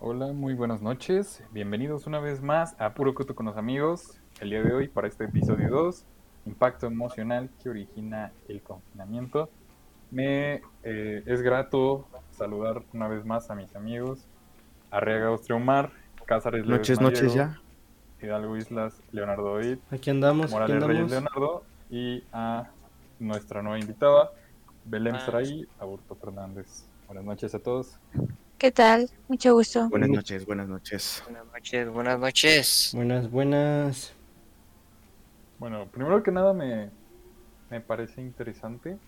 Hola, muy buenas noches. Bienvenidos una vez más a Puro Coto con los amigos. El día de hoy para este episodio 2, impacto emocional que origina el confinamiento. Me eh, es grato saludar una vez más a mis amigos. Arriaga Omar, Cázares Noches, noches ya. Hidalgo Islas, Leonardo David. Aquí andamos. Morales aquí Reyes. Leonardo y a nuestra nueva invitada, Belén Ah. Saraí, Aburto Fernández. Buenas noches a todos. ¿Qué tal? Mucho gusto. Buenas noches, buenas noches. Buenas noches, buenas noches. Buenas, buenas. Bueno, primero que nada me, me parece interesante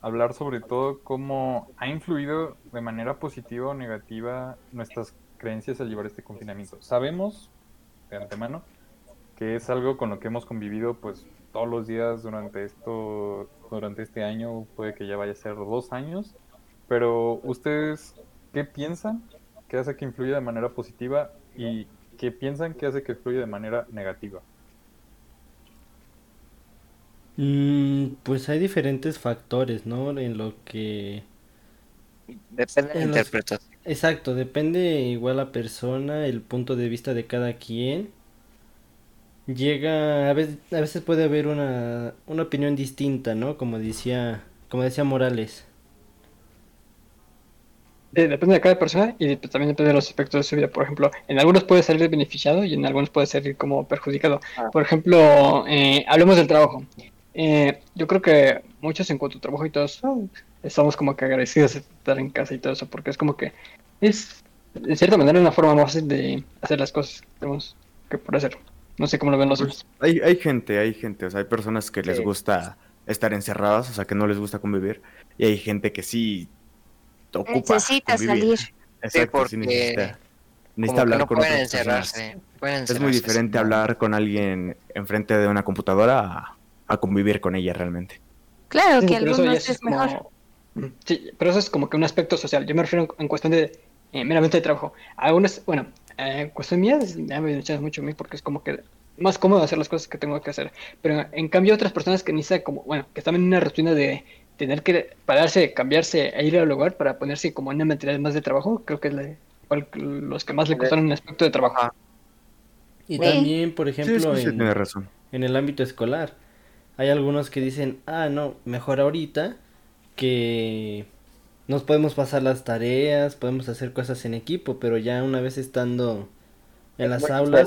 hablar sobre todo cómo ha influido de manera positiva o negativa nuestras creencias al llevar este confinamiento. Sabemos de antemano que es algo con lo que hemos convivido pues todos los días durante esto, durante este año, puede que ya vaya a ser dos años, pero ustedes, ¿qué piensan que hace que influya de manera positiva y qué piensan que hace que influya de manera negativa? Mm, pues hay diferentes factores, ¿no? En lo que... Depende de la los- interpretación. Exacto, depende igual la persona, el punto de vista de cada quien. Llega, a veces, a veces puede haber una, una opinión distinta, ¿no? Como decía, como decía Morales. Eh, depende de cada persona y pues, también depende de los aspectos de su vida. Por ejemplo, en algunos puede salir beneficiado y en algunos puede salir como perjudicado. Ah. Por ejemplo, eh, hablemos del trabajo. Eh, yo creo que muchos en cuanto a trabajo y todo eso, estamos como que agradecidos de estar en casa y todo eso, porque es como que es, de cierta manera, una forma más fácil de hacer las cosas que tenemos que por hacer. No sé cómo lo ven los Pues, otros. hay, hay gente, hay gente, o sea, hay personas que les gusta estar encerradas, o sea, que no les gusta convivir, y hay gente que sí ocupa Necesita convivir. salir. Exacto, sí, porque necesita, necesita hablar no con pueden otras personas. encerrarse. pueden Es muy diferente sí. hablar con alguien enfrente de una computadora a, a convivir con ella realmente. Claro Sí, que pero eso ya algunos es es mejor. como- Sí, pero eso es como que un aspecto social. Yo me refiero en cuestión de eh, meramente de trabajo. Algunas, bueno, eh, en cuestión mía, ya me echas mucho a mí porque es como que más cómodo hacer las cosas que tengo que hacer. Pero en cambio, otras personas que necesitan como, bueno, que están en una rutina de tener que pararse, cambiarse e ir al lugar para ponerse como en una mentalidad más de trabajo, creo que es la- cual- los que más le costaron un aspecto de trabajo. Y también, por ejemplo, sí, sí, en, tiene razón. en el ámbito escolar. Hay algunos que dicen, ah, no, mejor ahorita que nos podemos pasar las tareas, podemos hacer cosas en equipo, pero ya una vez estando en las aulas,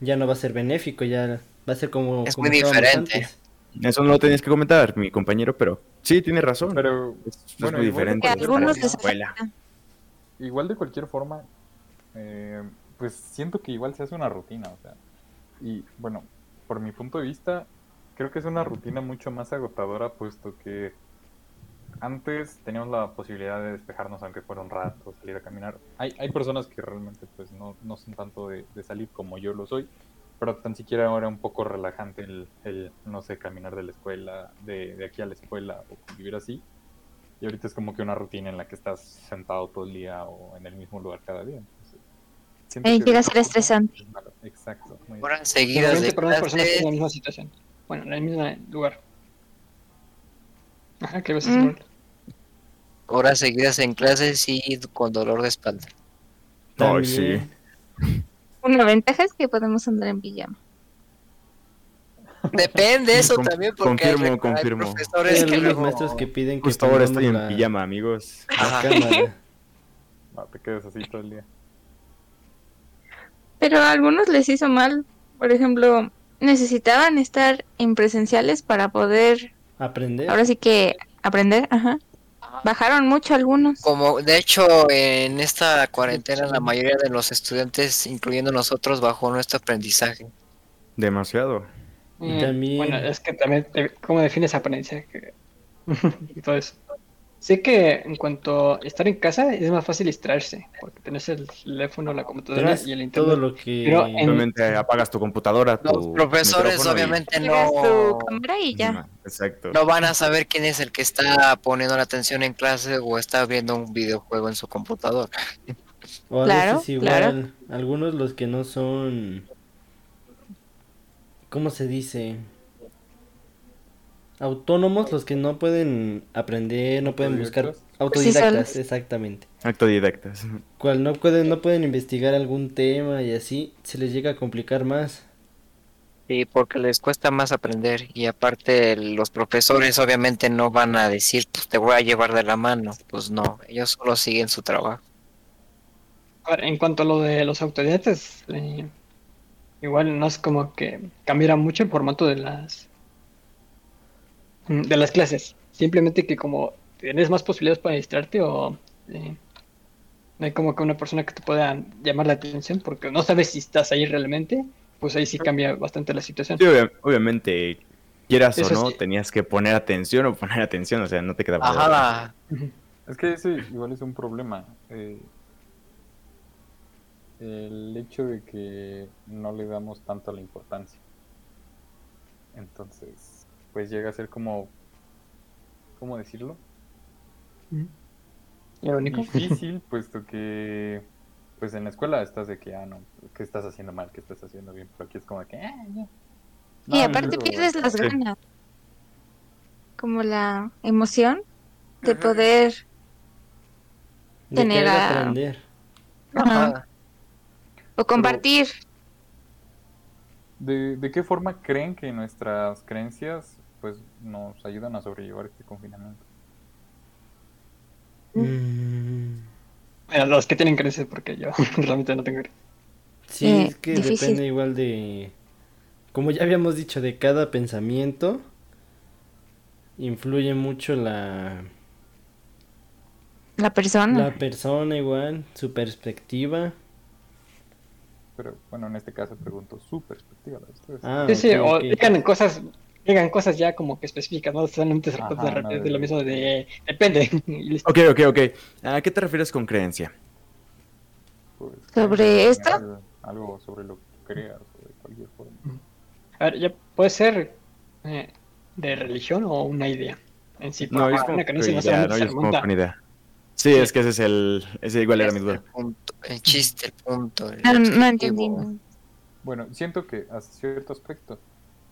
ya no va a ser benéfico, ya va a ser como, Es como muy diferente. antes. Eso no lo tenías que comentar, mi compañero, pero sí, tiene razón. Pero es, muy igual de diferente. Algunos les igual de cualquier forma, eh, pues siento que igual se hace una rutina, o sea, y bueno, por mi punto de vista, creo que es una rutina mucho más agotadora, puesto que antes teníamos la posibilidad de despejarnos aunque fuera un rato, salir a caminar. Hay, hay personas que realmente pues no, no son tanto de, de salir como yo lo soy, pero tan siquiera ahora un poco relajante el, el, no sé, caminar de la escuela, de, de aquí a la escuela o vivir así. Y ahorita es como que una rutina en la que estás sentado todo el día o en el mismo lugar cada día. Entonces, Eh, que llega a ser estresante. Exacto. muy- Horas seguidas de para personas que en la clase, misma situación. Bueno, en el mismo lugar. Ajá, ¿qué ves? Mm. Horas seguidas en clases y con dolor de espalda. Ay, sí. Una ventaja es que podemos andar en pijama. Depende eso Con- también porque hay, confirmo, hay confirmo. Hay profesores que luego- maestros que piden que Justo ahora estoy en la- pijama, amigos. No, te quedes así todo el día. Pero a algunos les hizo mal. Por ejemplo, necesitaban estar en presenciales para poder, Aprender. ahora sí que aprender. Ajá. Bajaron mucho algunos. Como de hecho en esta cuarentena la mayoría de los estudiantes, incluyendo nosotros, bajó nuestro aprendizaje. Demasiado. Y Mm, también- Bueno, es que también, te- ¿cómo defines apariencia? Que- y todo eso. Sé que en cuanto a estar en casa es más fácil distraerse, porque tenés el teléfono, la computadora y el todo internet. lo que... Pero en- Simplemente apagas tu computadora, Los tu profesores micrófono y- obviamente Llegas tu no, cámara y ya. Exacto. no van a saber quién es el que está poniendo la atención en clase o está viendo un videojuego en su computadora. O a Claro, veces igual, algunos los que no son, ¿cómo se dice? Autónomos, los que no pueden aprender, no pueden buscar, Autodidactas. Exactamente. Autodidactas. Cual no pueden, no pueden investigar algún tema y así, se les llega a complicar más. Sí, porque les cuesta más aprender y aparte los profesores obviamente no van a decir, pues te voy a llevar de la mano. Pues no, ellos solo siguen su trabajo. En cuanto a lo de los autodidactas, eh, igual no es como que cambiara mucho el formato de las de las clases. Simplemente que como tienes más posibilidades para distraerte o eh, no hay como que una persona que te pueda llamar la atención porque no sabes si estás ahí realmente, pues ahí sí cambia bastante la situación. Sí, obvia- obviamente, quieras o no, sí. tenías que poner atención o poner atención, o sea, no te quedaba. Ajá. Es que ese igual es un problema. eh, el hecho de que no le damos tanto la importancia. Entonces, pues llega a ser como, ¿cómo decirlo? Irónico. Difícil, puesto que, pues en la escuela estás de que, ah, no, ¿qué estás haciendo mal? ¿Qué estás haciendo bien? Pero aquí es como que, ah. Y No, aparte pero- pierdes las sí. ganas. Como la emoción de poder. De Tener a- aprender. Ajá. O compartir. ¿De, de qué forma creen que nuestras creencias nos ayudan a sobrellevar este confinamiento? Mm, Bueno, los que tienen creencias porque yo realmente no tengo creencias. Sí, Eh, es que difícil. depende igual de, como ya habíamos dicho, de cada pensamiento. Influye mucho la, La persona. la persona igual, su perspectiva. Pero bueno, en este caso pregunto su perspectiva. Ah, Sí, sí, o digan cosas, digan cosas ya como que específicas, no solamente se de, de- lo mismo de depende. Ok, ok, ok. ¿A qué te refieres con creencia? Pues, ¿Sobre esto? Algo sobre lo que creas o de cualquier forma. A ver, ya puede ser eh, de religión o una idea en sí. No, es como una creencia no que idea, Es como con idea. Sí, es que ese es el... Ese igual era mi Ese duda. el punto, el chiste, el punto. el No, no entendí. Bueno, siento que a cierto aspecto,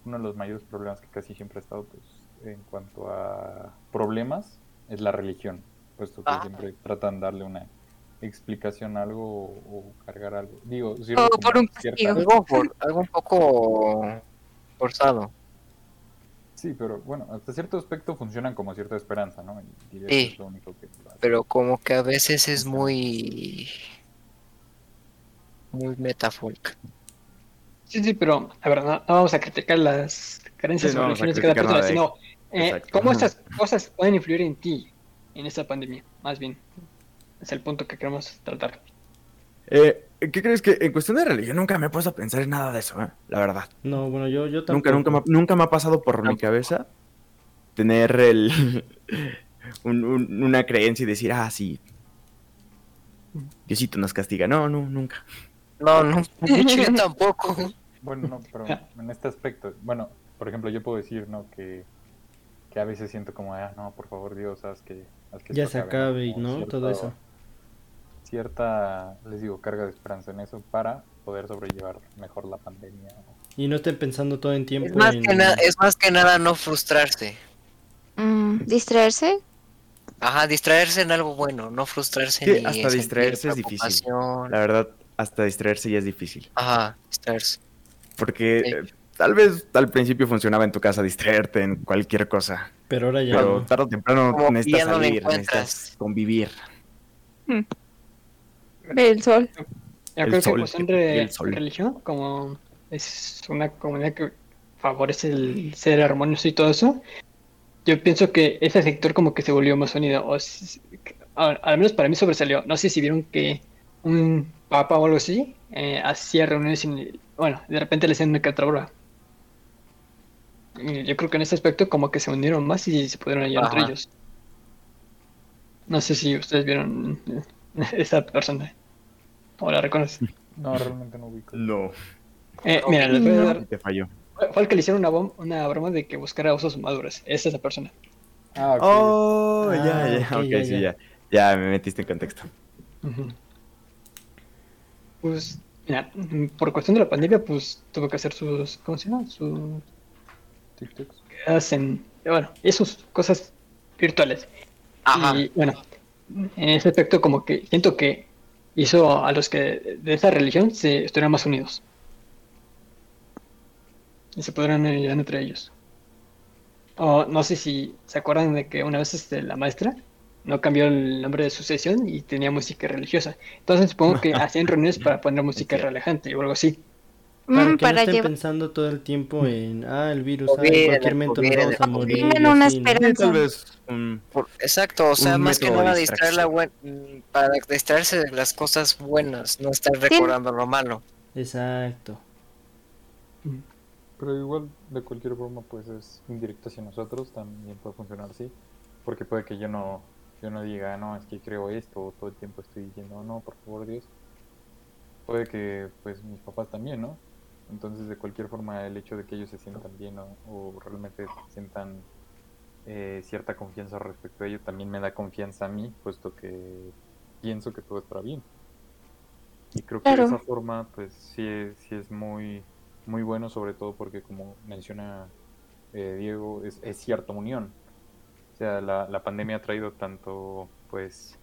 uno de los mayores problemas que casi siempre ha estado pues, en cuanto a problemas es la religión, puesto que Ah. siempre tratan de darle una explicación a algo o, o cargar algo. Digo, O por un cierta-. Algo, por- algo un poco forzado. Sí, pero bueno, hasta cierto aspecto funcionan como cierta esperanza, ¿no? Y diría Sí. que es lo único que lo hace. Pero como que a veces es muy... Muy metafórica. Sí, sí, pero a ver, no, no vamos a criticar las creencias Sí, o no a religiones de cada persona, de- sino eh, cómo estas cosas pueden influir en ti en esta pandemia, más bien. Es el punto que queremos tratar. Eh, ¿Qué crees que en cuestión de religión nunca me he puesto a pensar en nada de eso, eh? La verdad. No, bueno, yo, yo Nunca, tampoco. nunca, me, ha- nunca me ha pasado por mi cabeza tener el un- un- una creencia y decir, ah, sí, Diosito nos castiga. No, no, nunca. No, no, de hecho yo tampoco. Bueno, no, pero en este aspecto, bueno, por ejemplo, yo puedo decir, ¿no? Que, que a veces siento como, ah, no, por favor, Dios, haz que, haz que Ya se acabe no, todo eso. Cierta, les digo, carga de esperanza en eso para poder sobrellevar mejor la pandemia. Y no estén pensando todo en tiempo Es más, en... que nada, es más que nada no frustrarse. Mm, distraerse. Ajá, distraerse en algo bueno, no frustrarse Sí, ni hasta distraerse es difícil. La verdad, hasta distraerse ya es difícil. Ajá, distraerse. Porque Sí. eh, tal vez al principio funcionaba en tu casa distraerte en cualquier cosa. Pero ahora ya Pero no. tarde o temprano Como que necesitas no salir, necesitas convivir. Ver el sol. Yo El creo que sol, cuestión el de sol. religión, como es una comunidad que favorece el ser armonioso y todo eso, yo pienso que ese sector como que se volvió más unido. O si- a- al menos para mí sobresalió. No sé si vieron que un papa o algo así eh, hacía reuniones sin... Bueno, de repente le hacían una. Y Yo creo que en ese aspecto como que se unieron más y se pudieron ayudar entre Ajá. ellos. No sé si ustedes vieron eh, esa persona. O la reconocen. No, realmente no ubico. No, Eh, mira, les voy a dar- te falló. fue el que le hicieron una, bom- una broma de que buscara osos maduros. Es esa persona. Ah, ok. Oh, ya, Ah, ya, ok, ok, ya, sí, ya. ya. Ya me metiste en contexto. Pues, mira, por cuestión de la pandemia, pues tuvo que hacer sus. ¿Cómo se llama? Sus. TikToks. Hacen. Bueno, y sus cosas virtuales. Ajá. Y bueno, en ese aspecto como que siento que hizo a los que de esa religión se estuvieran más unidos. Y se podrán ayudar entre ellos. O no sé si se acuerdan de que una vez este, la maestra no cambió el nombre de su sesión y tenía música religiosa. Entonces supongo que hacían reuniones para poner música relajante o algo así. Para Mm, que no para estén llevar pensando todo el tiempo en, ah, el virus, ah, en cualquier momento nos vamos a morir. Una así, ¿no? esperanza. Tal vez un- Por- exacto, o sea, más que nada distraer la buen- para distraerse de las cosas buenas, no estar recordando lo malo. Exacto. Pero igual, de cualquier forma, pues es indirecto hacia nosotros, también puede funcionar así. Porque puede que yo no, yo no diga, no, es que creo esto, o todo el tiempo estoy diciendo, no, por favor, Dios. Puede que, pues, mis papás también, ¿no? Entonces, de cualquier forma, el hecho de que ellos se sientan bien o, o realmente sientan eh, cierta confianza respecto a ello, también me da confianza a mí, puesto que pienso que todo es para bien. Y creo que de esa forma, pues, sí, es- sí es muy, muy bueno, sobre todo porque, como menciona eh, Diego, es, es cierta unión. O sea, la, la pandemia ha traído tanto, pues,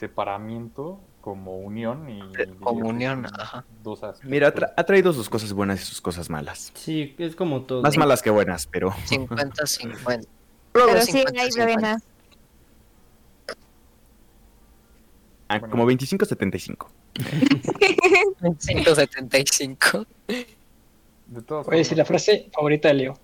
separamiento como unión y que Comunión, son ajá. dos aspectos. Mira, ha, tra- ha traído sus cosas buenas y sus cosas malas. Sí, es como todo. Más malas que buenas, pero 50-50. Pero sí hay buenas. ah, Bueno. como 25-75. 175. De todas Voy a decir la frase favorita de Leo.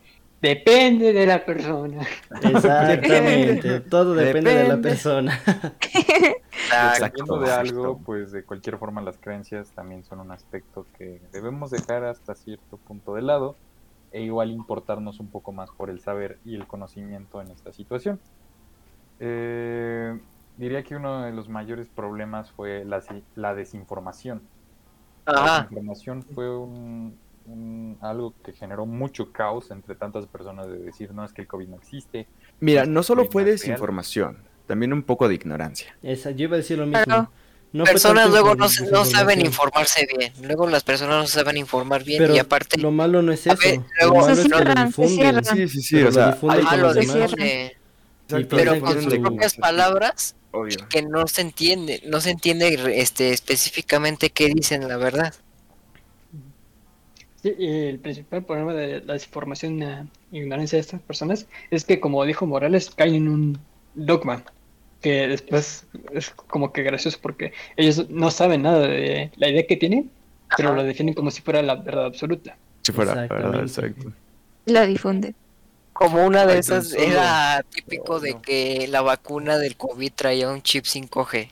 Depende de la persona. Exactamente. todo depende, de la persona. Dependiendo de algo, exacto. pues de cualquier forma las creencias también son un aspecto que debemos dejar hasta cierto punto de lado e igual importarnos un poco más por el saber y el conocimiento en esta situación. Eh, diría que uno de los mayores problemas fue la, la desinformación. La desinformación fue un, un- algo que generó mucho caos entre tantas personas de decir, no, es que el COVID no existe. Mira, no solo fue desinformación, también un poco de ignorancia. Esa, yo iba a decir lo mismo. Claro. No personas luego no, se- no saben informarse bien. Luego las personas no saben informar bien Pero y aparte lo malo no es A eso. ver, lo luego- malo Se es que lo cierran, difunden. Sí, sí, sí, Pero o sea, lo se difunde, Exacto, pero con sus su- propias palabras obvio. que no se entiende, no se entiende este específicamente qué dicen la verdad. Sí, y el principal problema de la desinformación e ignorancia de estas personas es que, como dijo Morales, caen en un dogma que después es como que gracioso porque ellos no saben nada de la idea que tienen, pero Ajá. lo definen como si fuera la verdad absoluta. Si fuera, ¿verdad? Exacto. Lo difunde. Como una de Ay, esas era típico de no. que la vacuna del COVID traía un chip 5G.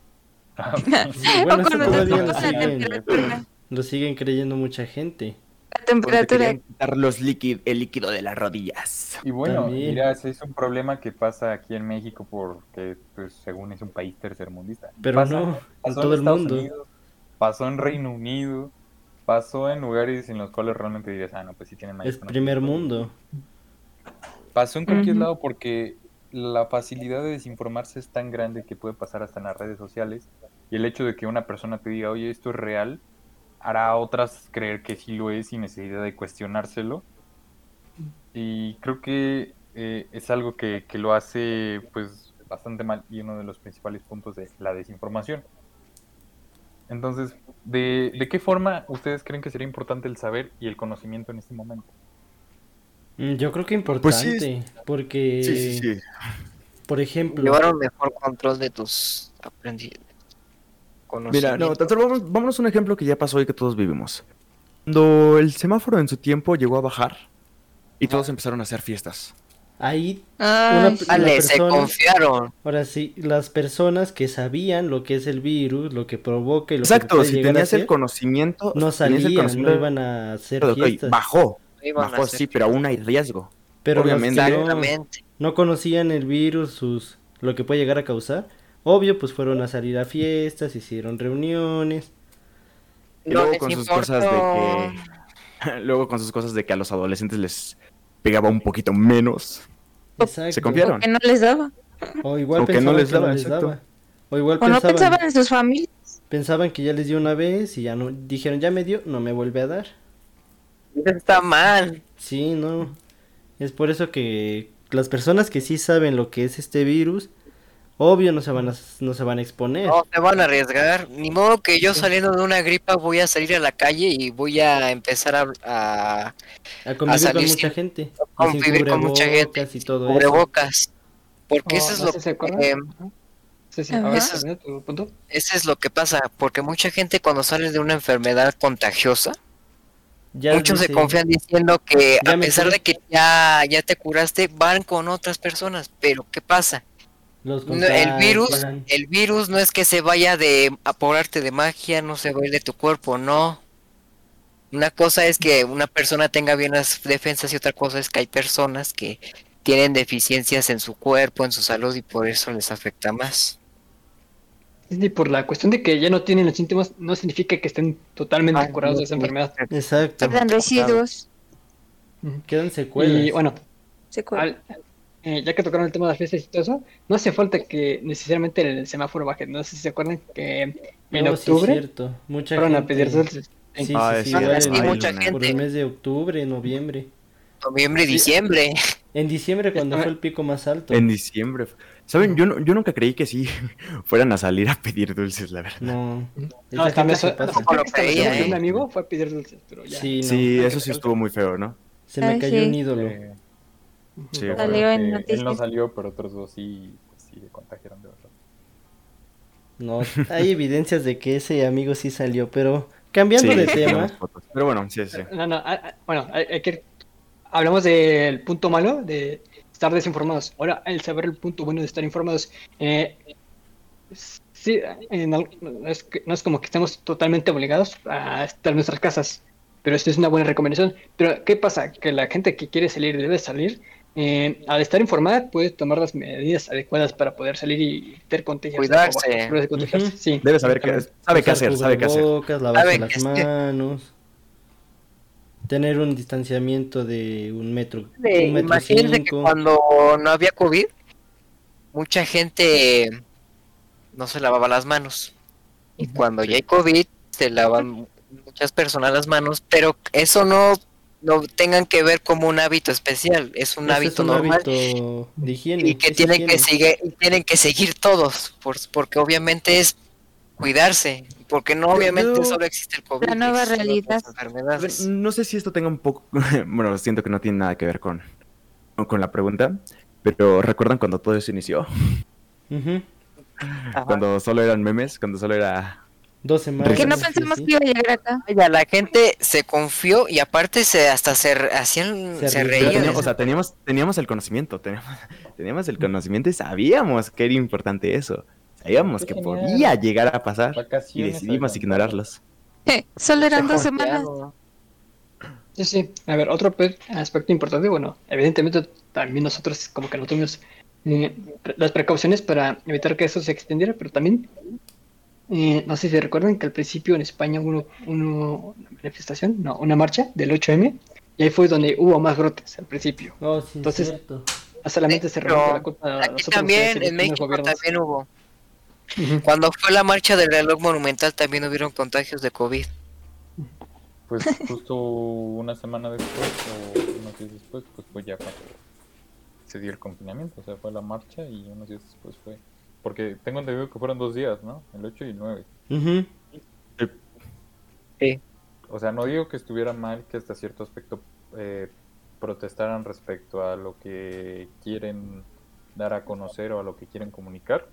Sí, bueno, o la lo siguen creyendo mucha gente. La temperatura. quitar los líquidos, el líquido de las rodillas. Y bueno, También. dirás, es un problema que pasa aquí en México porque, pues, según es un país tercermundista. Pero Pasa- no, en pasó todo el Estados mundo. Unidos, pasó en Reino Unido, pasó en lugares en los cuales realmente dirías, ah, no, pues sí tienen mayor Es primer conocimiento". mundo. Pasó en cualquier Ujú. lado porque la facilidad de desinformarse es tan grande que puede pasar hasta en las redes sociales. Y el hecho de que una persona te diga, oye, esto es real, hará a otras creer que sí lo es sin necesidad de cuestionárselo. Y creo que eh, es algo que, que lo hace pues bastante mal y uno de los principales puntos de la desinformación. Entonces, ¿de, de qué forma ustedes creen que sería importante el saber y el conocimiento en este momento? Mm, Yo creo que Pues sí, importante, porque, Sí, sí, sí. por ejemplo, Llevar un mejor control de tus. Mira, no, tan solo vámonos a un ejemplo que ya pasó y que todos vivimos. Cuando el semáforo en su tiempo llegó a bajar y todos empezaron a hacer fiestas. ahí, Ay, Una- sí. la Ale, se confiaron. ahora sí, las personas que sabían lo que es el virus, lo que provoca y lo Exacto, que puede si tenías el conocimiento, no si tenías el salían, no conocimiento, iban a hacer pero, fiestas. bajó, Iban a bajó hacer sí, pero aún hay riesgo. Pero los que obviamente. no, no conocían el virus, sus, lo que puede llegar a causar, obvio, pues fueron a salir a fiestas, hicieron reuniones. Y luego con sus importó. cosas de que luego con sus cosas de que a los adolescentes les pegaba un poquito menos. Exacto. Se confiaron. Que no les daba. O igual O que pensaban no les que no daba, les exacto. daba. O igual O no pensaban, en sus familias. pensaban que ya les dio una vez y ya no, dijeron, ya me dio, no me vuelve a dar. Está mal. Sí, no. Es por eso que las personas que sí saben lo que es este virus, Obvio no se van a, no se van a exponer. No se van a arriesgar. Ni modo que yo saliendo de una gripa voy a salir a la calle y voy a empezar a, a, a convivir salir con mucha sin- gente. a convivir con mucha gente. y todo eso. cubrebocas. Porque Oh, eso es no lo se que Sí, sí, Eso es- punto. eso lo que pasa, porque mucha gente cuando sale de una enfermedad contagiosa, Ya muchos se confían diciendo que a pesar de que ya, ya te curaste, van con otras personas. Pero ¿qué pasa? Los No, el virus, el virus no es que se vaya de a por arte de magia, no se va a ir de tu cuerpo, no. Una cosa es que una persona tenga bien las defensas y otra cosa es que hay personas que tienen deficiencias en su cuerpo, en su salud y por eso les afecta más. Y por la cuestión de que ya no tienen los síntomas, no significa que estén totalmente Ah, curados no, de esa no. enfermedad. Exacto. Quedan residuos. Quedan secuelas. Y bueno, secuelas. al- eh, ya que tocaron el tema de las fiestas y todo eso, no hace falta que necesariamente el semáforo baje. No sé si se acuerdan que en No, sí es octubre cierto. Mucha fueron a gente- pedir dulces. Sí, sí, Ah, sí, mucha Ay, Por gente. el mes de octubre, noviembre. Noviembre diciembre. En diciembre cuando fue el pico más alto. En diciembre. ¿Saben? Yo, no- yo nunca creí que sí fueran a salir a pedir dulces, la verdad. No. No, también gente eso- no, creía, que ¿eh? un amigo fue a pedir dulces, pero ya. Sí, no. Sí, eso sí estuvo muy feo, ¿no? Se me Ay, cayó un ídolo. Eh, Sí, Salió en noticias. Él no salió, pero otros dos sí, pues, sí le contagiaron de verdad. No, hay evidencias de que ese amigo sí salió, pero cambiando Sí, de tema. Pero bueno, sí, sí. No, no, bueno, hay, que... Hablamos del punto malo de estar desinformados. Ahora, el saber el punto bueno de estar informados. Eh, sí, en no, es que- no es como que estemos totalmente obligados a estar en nuestras casas, pero esto es una buena recomendación. Pero, ¿qué pasa? Que la gente que quiere salir debe salir. Eh, al estar informada, puede tomar las medidas adecuadas para poder salir y ter contagios. Cuidarse. de contagiarse. Sí, Debe saber qué, sabe qué usar hacer, sabe qué hacer. lavarse las que manos, tener un distanciamiento de un metro, un metro Imagínense que cinco. cuando no había COVID, mucha gente no se lavaba las manos. Y cuando ya hay COVID, se lavan muchas personas las manos, pero eso no, no tengan que ver como un hábito especial, es un Ese hábito es un normal hábito de higiene. y que tienen que seguir, y tienen que seguir todos, por- porque obviamente es cuidarse, porque no obviamente solo existe el COVID. La nueva realidad. enfermedades. no sé si esto tenga un poco. Bueno, siento que no tiene nada que ver con, con la pregunta. Pero ¿recuerdan cuando todo eso inició? Ajá. Cuando solo eran memes, cuando solo era. Dos semanas. Que no sí, pensamos sí. que iba a llegar acá. Vaya, la gente se confió y aparte se hasta se hacían Se se, reían. teníamos- o sea, teníamos, teníamos el conocimiento, teníamos, teníamos el conocimiento y sabíamos que era importante eso. Sabíamos Qué que genial. podía llegar a pasar y Vacaciones. decidimos oigan. ignorarlos. Solo eran dos semanas. Sí, sí. A ver, otro pe- aspecto importante, bueno, evidentemente también nosotros como que no tuvimos eh, las precauciones para evitar que eso se extendiera, pero también, eh, no sé si recuerdan que al principio en España hubo uno- una manifestación, no, una marcha del 8M, y ahí fue donde hubo más brotes al principio. Oh, sí, Entonces, cierto. No solamente se remonta la culpa a Aquí nosotros, también, en México gobiernos. también hubo. Cuando fue la marcha del reloj monumental también hubieron contagios de COVID. Pues justo una semana después, o unos días después, pues fue ya cuando se dio el confinamiento. O sea, fue la marcha y unos días después fue. Porque tengo entendido que fueron dos días, ¿no? El 8 y el 9. Ujú. O sea, no digo que estuviera mal que hasta cierto aspecto eh, protestaran respecto a lo que quieren dar a conocer o a lo que quieren comunicar,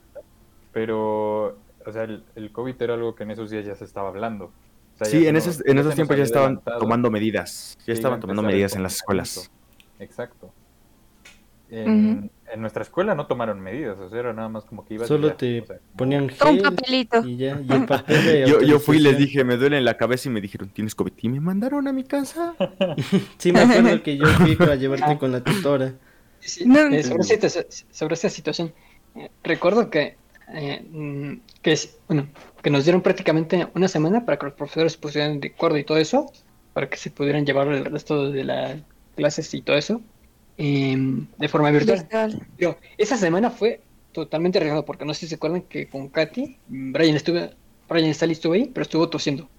pero, o sea, el, el COVID era algo que en esos días ya se estaba hablando. O sea, Sí, en esos, en esos tiempos ya estaban tomando medidas. Ya estaban tomando medidas en las escuelas. Exacto. En, en nuestra escuela no tomaron medidas, o sea, era nada más como que ibas y Solo ya, te o sea, ponían Un gel papelito. y ya. Y el papel de Yo, yo fui y les dije, me duele en la cabeza y me dijeron, ¿tienes COVID? Y me mandaron a mi casa. Sí, me acuerdo que yo fui para llevarte con la tutora. Sí, sí. No. Eh, sobre, esta, sobre esta situación, eh, recuerdo que, eh, mm, que, es- bueno, que nos dieron prácticamente una semana para que los profesores pusieran de acuerdo y todo eso, para que se pudieran llevar el resto de las clases y todo eso em, de forma virtual. Virtual. Pero esa semana fue totalmente arriesgado, porque no sé si se acuerdan que con Katy, Brian estuve, Brian Stanley estuvo ahí, pero estuvo tosiendo.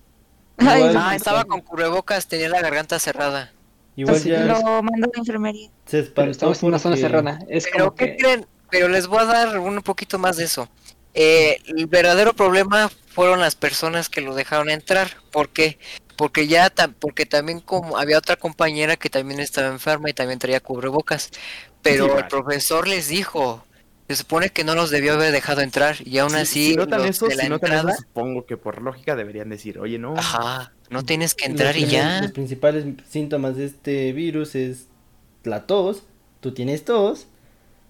Ay, Ah, estaba con cubrebocas, tenía la garganta cerrada. Igual Sí, ya lo mandó a la enfermería. se Pero estamos en una zona cerrada. Es Pero, ¿qué que... creen? pero les voy a dar un poquito más de eso. Eh, el verdadero problema fueron las personas que lo dejaron entrar. ¿Por qué? Porque ya, porque también como había otra compañera que también estaba enferma y también traía cubrebocas. Pero el profesor les dijo, se supone que no los debió haber dejado entrar y aún así si notan eso, de la entrada, supongo que por lógica deberían decir, oye, no. Ajá, no tienes que entrar y ya. Los principales síntomas de este virus es la tos, tú tienes tos,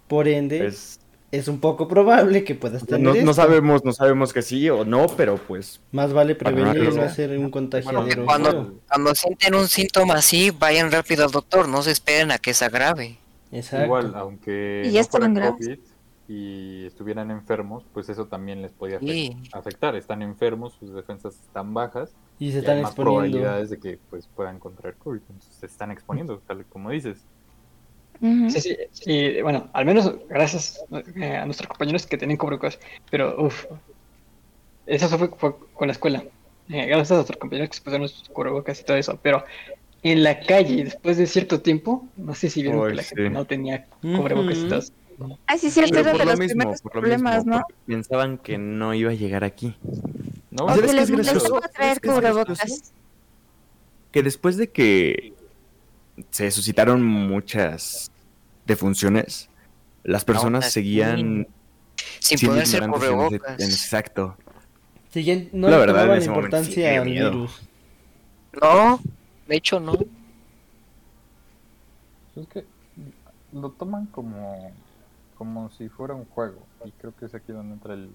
por ende pues, es un poco probable que puedas tener no, no, sabemos, no sabemos que sí o no, pero pues más vale prevenir y no hacer un contagiadero. cuando, cuando sienten un síntoma así, vayan rápido al doctor, no se esperen a que se agrave. Exacto. Igual, aunque y no fuera COVID y estuvieran enfermos, pues eso también les podía afectar. Están enfermos, sus defensas están bajas y se están hay más probabilidades de que pues puedan contraer COVID. Entonces se están exponiendo, tal como dices. Sí, sí, y bueno, al menos gracias eh, a nuestros compañeros que tienen cubrebocas, pero uff, eso fue, con la escuela. Eh, gracias a nuestros compañeros que se pusieron sus cubrebocas y todo eso, pero en la calle, después de cierto tiempo, no sé si vieron que la gente no tenía cubrebocas y todo Ah, sí, cierto, era de los primeros problemas, ¿no? Pensaban que no iba a llegar aquí. No, o que les, les traer cubrebocas. Que después de que se suscitaron muchas defunciones, las personas seguían sin poder ser cubrebocas. Exacto. no la verdad, en ese importancia al virus. No, de hecho no. Es que lo toman como como si fuera un juego y creo que es aquí donde entra el,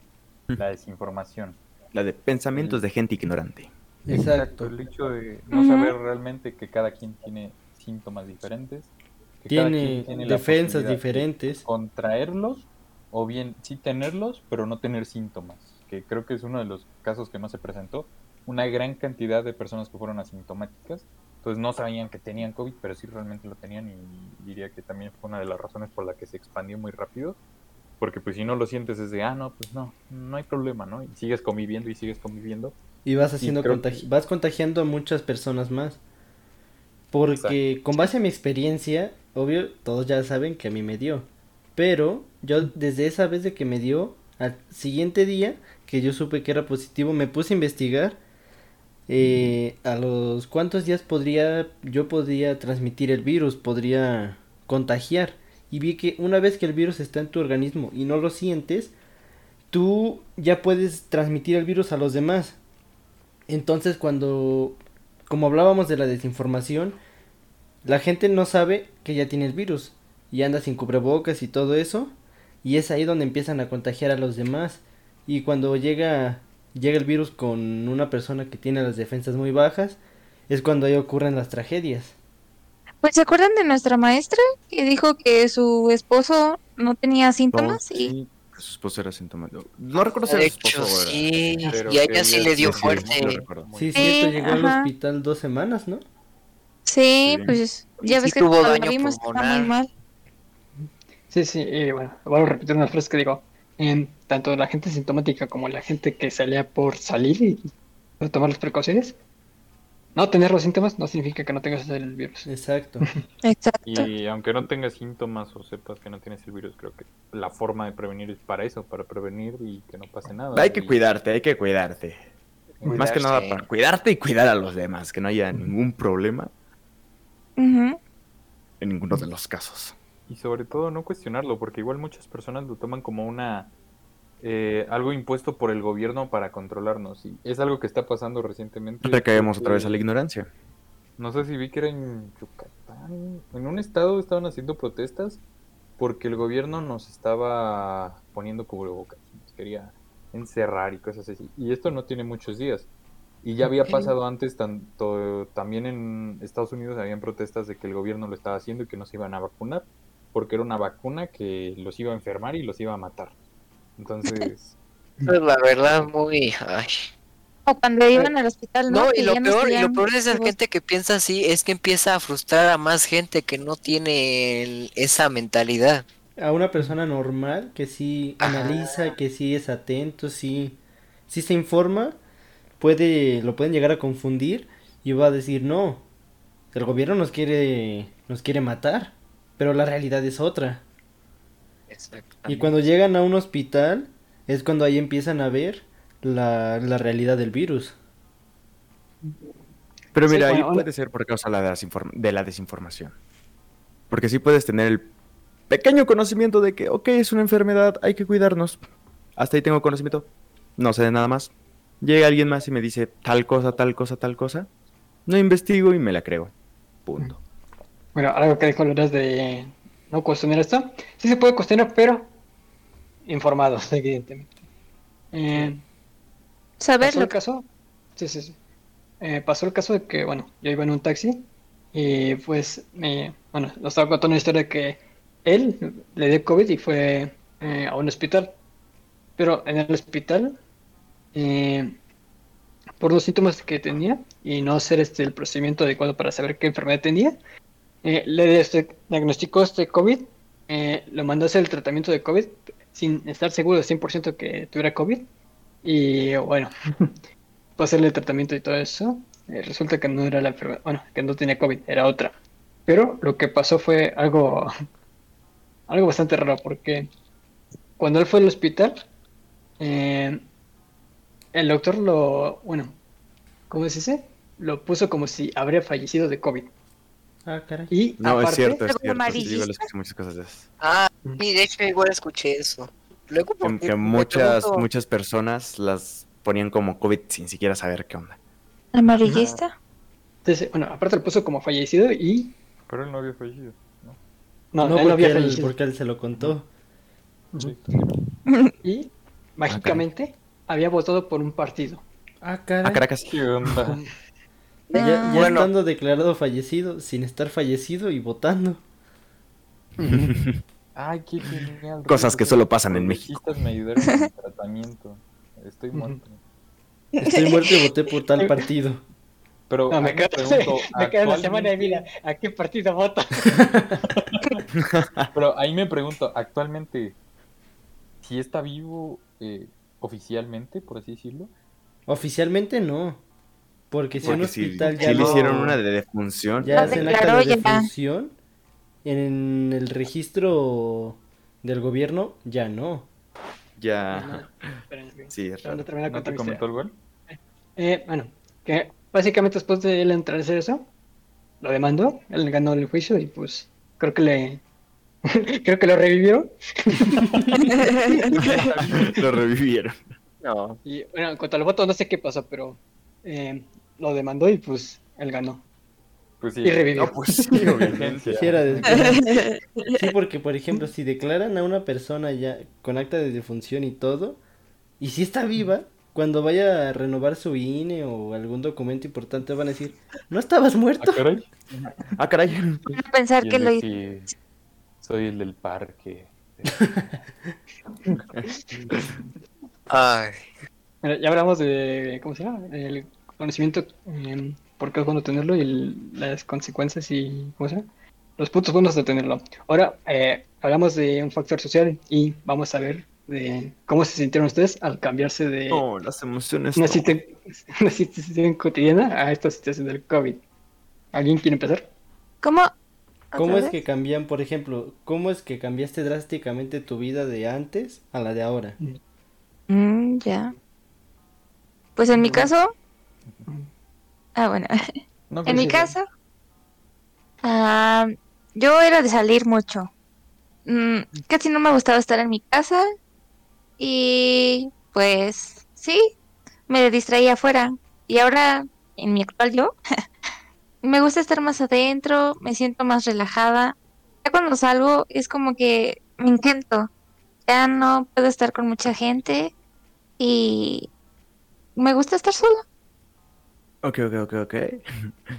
la desinformación. La de pensamientos de gente ignorante. Exacto. El hecho de no saber realmente que cada quien tiene síntomas diferentes tiene, defensas diferentes. Contraerlos o bien sí tenerlos, pero no tener síntomas, que creo que es uno de los casos que más se presentó. Una gran cantidad de personas que fueron asintomáticas, entonces no sabían que tenían COVID, pero sí realmente lo tenían y diría que también fue una de las razones por la que se expandió muy rápido. Porque pues si no lo sientes es de, ah, no, pues no, no hay problema, ¿no? Y sigues conviviendo y sigues conviviendo. Y vas haciendo vas contagiando a muchas personas más. Porque con base a mi experiencia, obvio, todos ya saben que a mí me dio. Pero yo desde esa vez de que me dio, al siguiente día que yo supe que era positivo, me puse a investigar eh, a los cuántos días podría yo podría transmitir el virus, podría contagiar. Y vi que una vez que el virus está en tu organismo y no lo sientes, tú ya puedes transmitir el virus a los demás. Entonces cuando como hablábamos de la desinformación, la gente no sabe que ya tiene el virus y anda sin cubrebocas y todo eso, y es ahí donde empiezan a contagiar a los demás. Y cuando llega llega el virus con una persona que tiene las defensas muy bajas, es cuando ahí ocurren las tragedias. Pues se acuerdan de nuestra maestra que dijo que su esposo no tenía síntomas y su esposo era sintomático. No recuerdo si era su esposo sí. y a ella sí le dio fuerte. Sí, cierto, llegó al hospital dos semanas, ¿no? Sí, pues ya ves que tuvo daño vimos está muy mal. Sí, sí, y bueno, voy a repetir una frase que digo. En, tanto la gente sintomática como la gente que salía por salir y tomar las precauciones, no tener los síntomas no significa que no tengas el virus. Exacto. Exacto. Y aunque no tengas síntomas o sepas que no tienes el virus, creo que la forma de prevenir es para eso, para prevenir y que no pase nada. Hay que cuidarte, hay que cuidarte. Más que nada para cuidarte y cuidar a los demás, que no haya ningún problema en ninguno de los casos. Y sobre todo no cuestionarlo, porque igual muchas personas lo toman como una eh, algo impuesto por el gobierno para controlarnos. Y es algo que está pasando recientemente. Recaemos otra vez a la ignorancia. No sé si vi que era en Yucatán. En un estado estaban haciendo protestas porque el gobierno nos estaba poniendo cubrebocas. Nos quería encerrar y cosas así. Y esto no tiene muchos días. Y ya había pasado antes, tanto, también en Estados Unidos habían protestas de que el gobierno lo estaba haciendo y que no se iban a vacunar, porque era una vacuna que los iba a enfermar y los iba a matar. Entonces. la verdad, muy. Ay. O cuando iban al hospital, ¿no? No, y lo peor, lo peor de esa gente que piensa así es que empieza a frustrar a más gente que no tiene esa mentalidad. A una persona normal que sí analiza, que sí es atento, sí, sí se informa, puede, lo pueden llegar a confundir y va a decir no, el gobierno nos quiere, nos quiere matar, pero la realidad es otra. Y cuando llegan a un hospital es cuando ahí empiezan a ver la, la realidad del virus. Pero mira, ahí puede ser por causa de la desinformación. Porque sí puedes tener el pequeño conocimiento de que, ok, es una enfermedad, hay que cuidarnos. Hasta ahí tengo conocimiento. No sé de nada más. Llega alguien más y me dice tal cosa, tal cosa, tal cosa. No investigo y me la creo. Punto. Bueno, algo que dijo Lourdes de no cuestionar esto. Sí se puede cuestionar, pero informados, evidentemente. Eh, ¿Pasó el caso? Sí, sí, sí. Eh, pasó el caso de que, bueno, yo iba en un taxi y pues, me, bueno, nos estaba contando una historia de que él le dio COVID y fue eh, a un hospital. Pero en el hospital, eh, por los síntomas que tenía y no hacer este, el procedimiento adecuado para saber qué enfermedad tenía, le este, diagnosticó este COVID, lo mandó a hacer el tratamiento de COVID sin estar seguro de 100% que tuviera COVID. Y bueno, para hacerle el tratamiento y todo eso, eh, resulta que no era la enfermedad, bueno, que no tenía COVID, era otra. Pero lo que pasó fue algo, algo bastante raro, porque cuando él fue al hospital, eh, el doctor lo, bueno, ¿cómo se dice? Lo puso como si habría fallecido de COVID. Ah, caray. Y no, es cierto, es cierto. muchas cosas de eso. Ah, y de hecho igual escuché eso. Luego, que, muchas, muchas personas las ponían como COVID sin siquiera saber qué onda. ¿Amarillista? Entonces, bueno, aparte lo puso como fallecido y... Pero él no había fallecido, ¿no? No, no, él no había fallecido. porque él se lo contó. Y, mágicamente, había votado por un partido. Ah, caray. A Caracas. ¿Qué onda? Ya, ya bueno. estando declarado fallecido, sin estar fallecido y votando. Ay, qué genial. Cosas que solo pasan en México. me ayudaron en el tratamiento. Estoy muerto. Estoy muerto y voté por tal partido. Pero no, me, quedo, me quedo la semana de vida. ¿A qué partido vota? Pero ahí me pregunto, actualmente, si está vivo eh, oficialmente, por así decirlo. Oficialmente no. Porque si un hospital ya le hicieron una de defunción. Ya hacen acta de defunción. En el registro del gobierno, ya no. Ya. sí, ¿No te comentó el gol? Eh, bueno, que básicamente después de él entrar a hacer eso, lo demandó, él ganó el juicio y pues creo que le. creo que lo revivieron. lo revivieron. No. Y bueno, en cuanto al voto, no sé qué pasó, pero eh, lo demandó y pues él ganó. Pues sí. Y revivió. pues sí, sí, porque por ejemplo, si declaran a una persona ya con acta de defunción y todo, y si está viva, cuando vaya a renovar su INE o algún documento importante van a decir, ¿no estabas muerto? Ah, caray. Ah, caray. a pensar que lo Soy el del parque. Ay. ya hablamos de, ¿cómo se llama? El conocimiento eh, por qué es bueno tenerlo y las consecuencias y ¿cómo se llama? los puntos buenos de tenerlo. Ahora eh, hablamos de un factor social y vamos a ver de cómo se sintieron ustedes al cambiarse de oh, las emociones una, situación cotidiana a esta situación del COVID. ¿Alguien quiere empezar? ¿Cómo? ¿Cómo es que cambian, por ejemplo, cómo es que cambiaste drásticamente tu vida de antes a la de ahora? Mm, ya. Pues en mi caso, Ah, bueno. en mi caso, ah, yo era de salir mucho. Mm, casi no me gustaba estar en mi casa y pues sí, me distraía afuera. Y ahora, en mi actual yo, me gusta estar más adentro, me siento más relajada. Ya cuando salgo es como que me intento. Ya no puedo estar con mucha gente y me gusta estar sola. Ok, ok, ok, ok.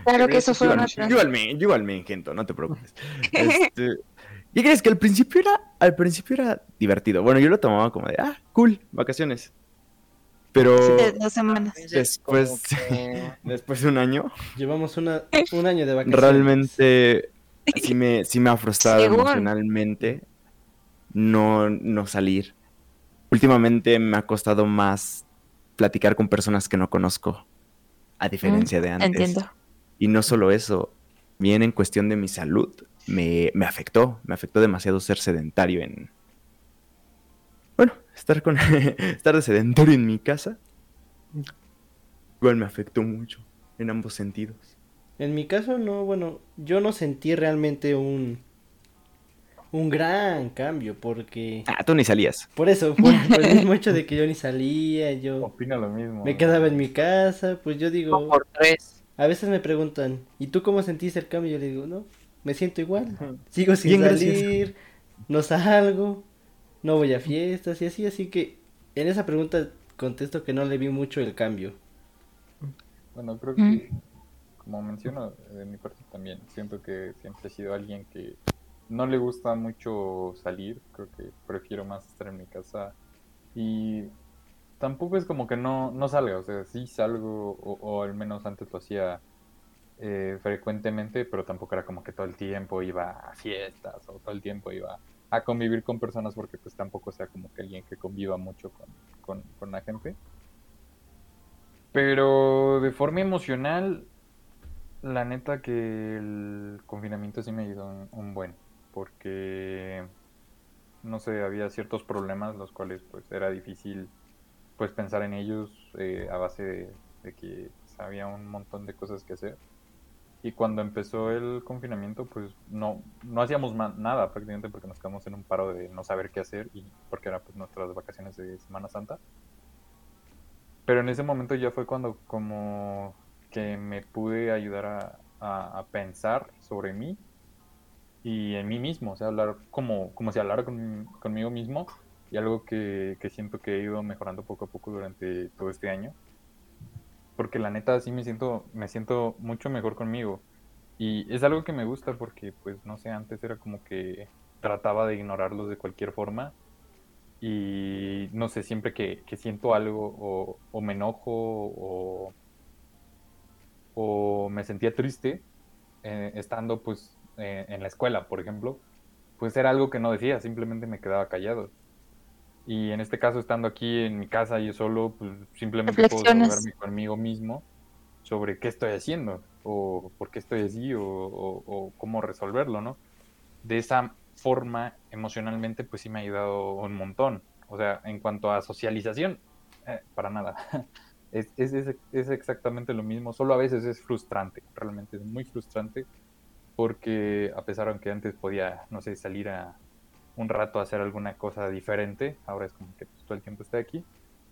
Claro que eso fue una Yo igual me, igual me no te preocupes. Este, ¿Y crees que al principio era, al principio era divertido? Bueno, yo lo tomaba como de, ah, cool, vacaciones. Pero dos semanas. Después, después de un año. Llevamos una, un año de vacaciones. Realmente sí me, sí me ha frustrado emocionalmente no, no salir. Últimamente me ha costado más platicar con personas que no conozco a diferencia de antes. Entiendo. Y no solo eso, bien en cuestión de mi salud, me, afectó, me afectó demasiado ser sedentario en, bueno, estar con estar de sedentario en mi casa igual me afectó mucho en ambos sentidos. En mi caso, no, bueno, yo no sentí realmente un, un gran cambio porque... Ah, tú ni salías. Por eso, por, por el mismo hecho de que yo ni salía, yo Opina lo mismo. me quedaba en mi casa, pues yo digo, No por tres. a veces me preguntan, ¿y tú cómo sentiste el cambio? Yo le digo, no, me siento igual, sigo sin Bien, gracias. salir, no salgo, no voy a fiestas y así, así que en esa pregunta contesto que no le vi mucho el cambio. Bueno, creo que, como menciono, de mi parte también, siento que siempre he sido alguien que no le gusta mucho salir, creo que prefiero más estar en mi casa y tampoco es como que no, no salga, o sea, sí salgo, o, al menos antes lo hacía eh, frecuentemente, pero tampoco era como que todo el tiempo iba a fiestas o todo el tiempo iba a convivir con personas porque pues tampoco sea como que alguien que conviva mucho con, con, con la gente. Pero de forma emocional, la neta que el confinamiento sí me ayudó un, un buen, porque no sé, había ciertos problemas los cuales pues era difícil pues pensar en ellos eh, a base de, de que pues, había un montón de cosas que hacer. Y cuando empezó el confinamiento, pues no, no hacíamos nada prácticamente porque nos quedamos en un paro de no saber qué hacer y porque eran pues nuestras vacaciones de Semana Santa. Pero en ese momento ya fue cuando como que me pude ayudar a, a- a pensar sobre mí y en mí mismo, o sea, hablar como, como si hablara con- conmigo mismo y algo que, que siento que he ido mejorando poco a poco durante todo este año. Porque la neta sí me siento, me siento mucho mejor conmigo. Y es algo que me gusta porque, pues, no sé, antes era como que trataba de ignorarlos de cualquier forma. Y no sé, siempre que, que siento algo o, me enojo o, o me sentía triste, eh, estando pues eh, en la escuela, por ejemplo, pues era algo que no decía, simplemente me quedaba callado. Y en este caso, estando aquí en mi casa yo solo, pues simplemente puedo desahogarme conmigo mismo sobre qué estoy haciendo, o por qué estoy así, o, o- o cómo resolverlo, ¿no? De esa forma, emocionalmente, pues sí me ha ayudado un montón. O sea, en cuanto a socialización, eh, para nada. Es, es- es exactamente lo mismo, solo a veces es frustrante, realmente es muy frustrante, porque a pesar de que antes podía, no sé, salir a un rato a hacer alguna cosa diferente, ahora es como que pues, todo el tiempo estoy aquí,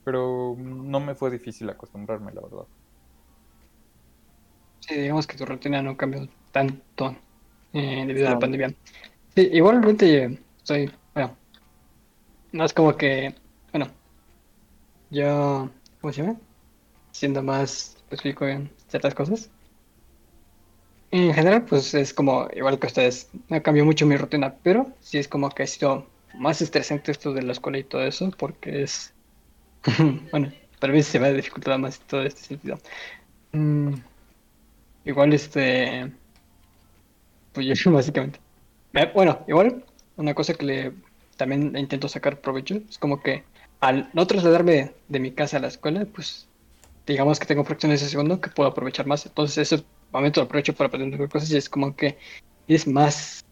pero no me fue difícil acostumbrarme, la verdad. Sí, digamos que tu rutina no cambió tanto eh, debido a la pandemia. Sí, igualmente soy, bueno, no es como que, bueno, yo, ¿cómo se llama? Siendo más específico en ciertas cosas. En general, pues es como, igual que ustedes, no cambió mucho mi rutina, pero sí es como que ha sido más estresante esto de la escuela y todo eso, porque es, bueno, para mí se me ha dificultado más todo este sentido. Mm, Igual este. Pues yo básicamente. Bueno, igual, una cosa que le también intento sacar provecho es como que al no trasladarme de mi casa a la escuela, pues digamos que tengo fracciones de segundo que puedo aprovechar más. Entonces ese momento lo aprovecho para aprender cosas y es como que es más,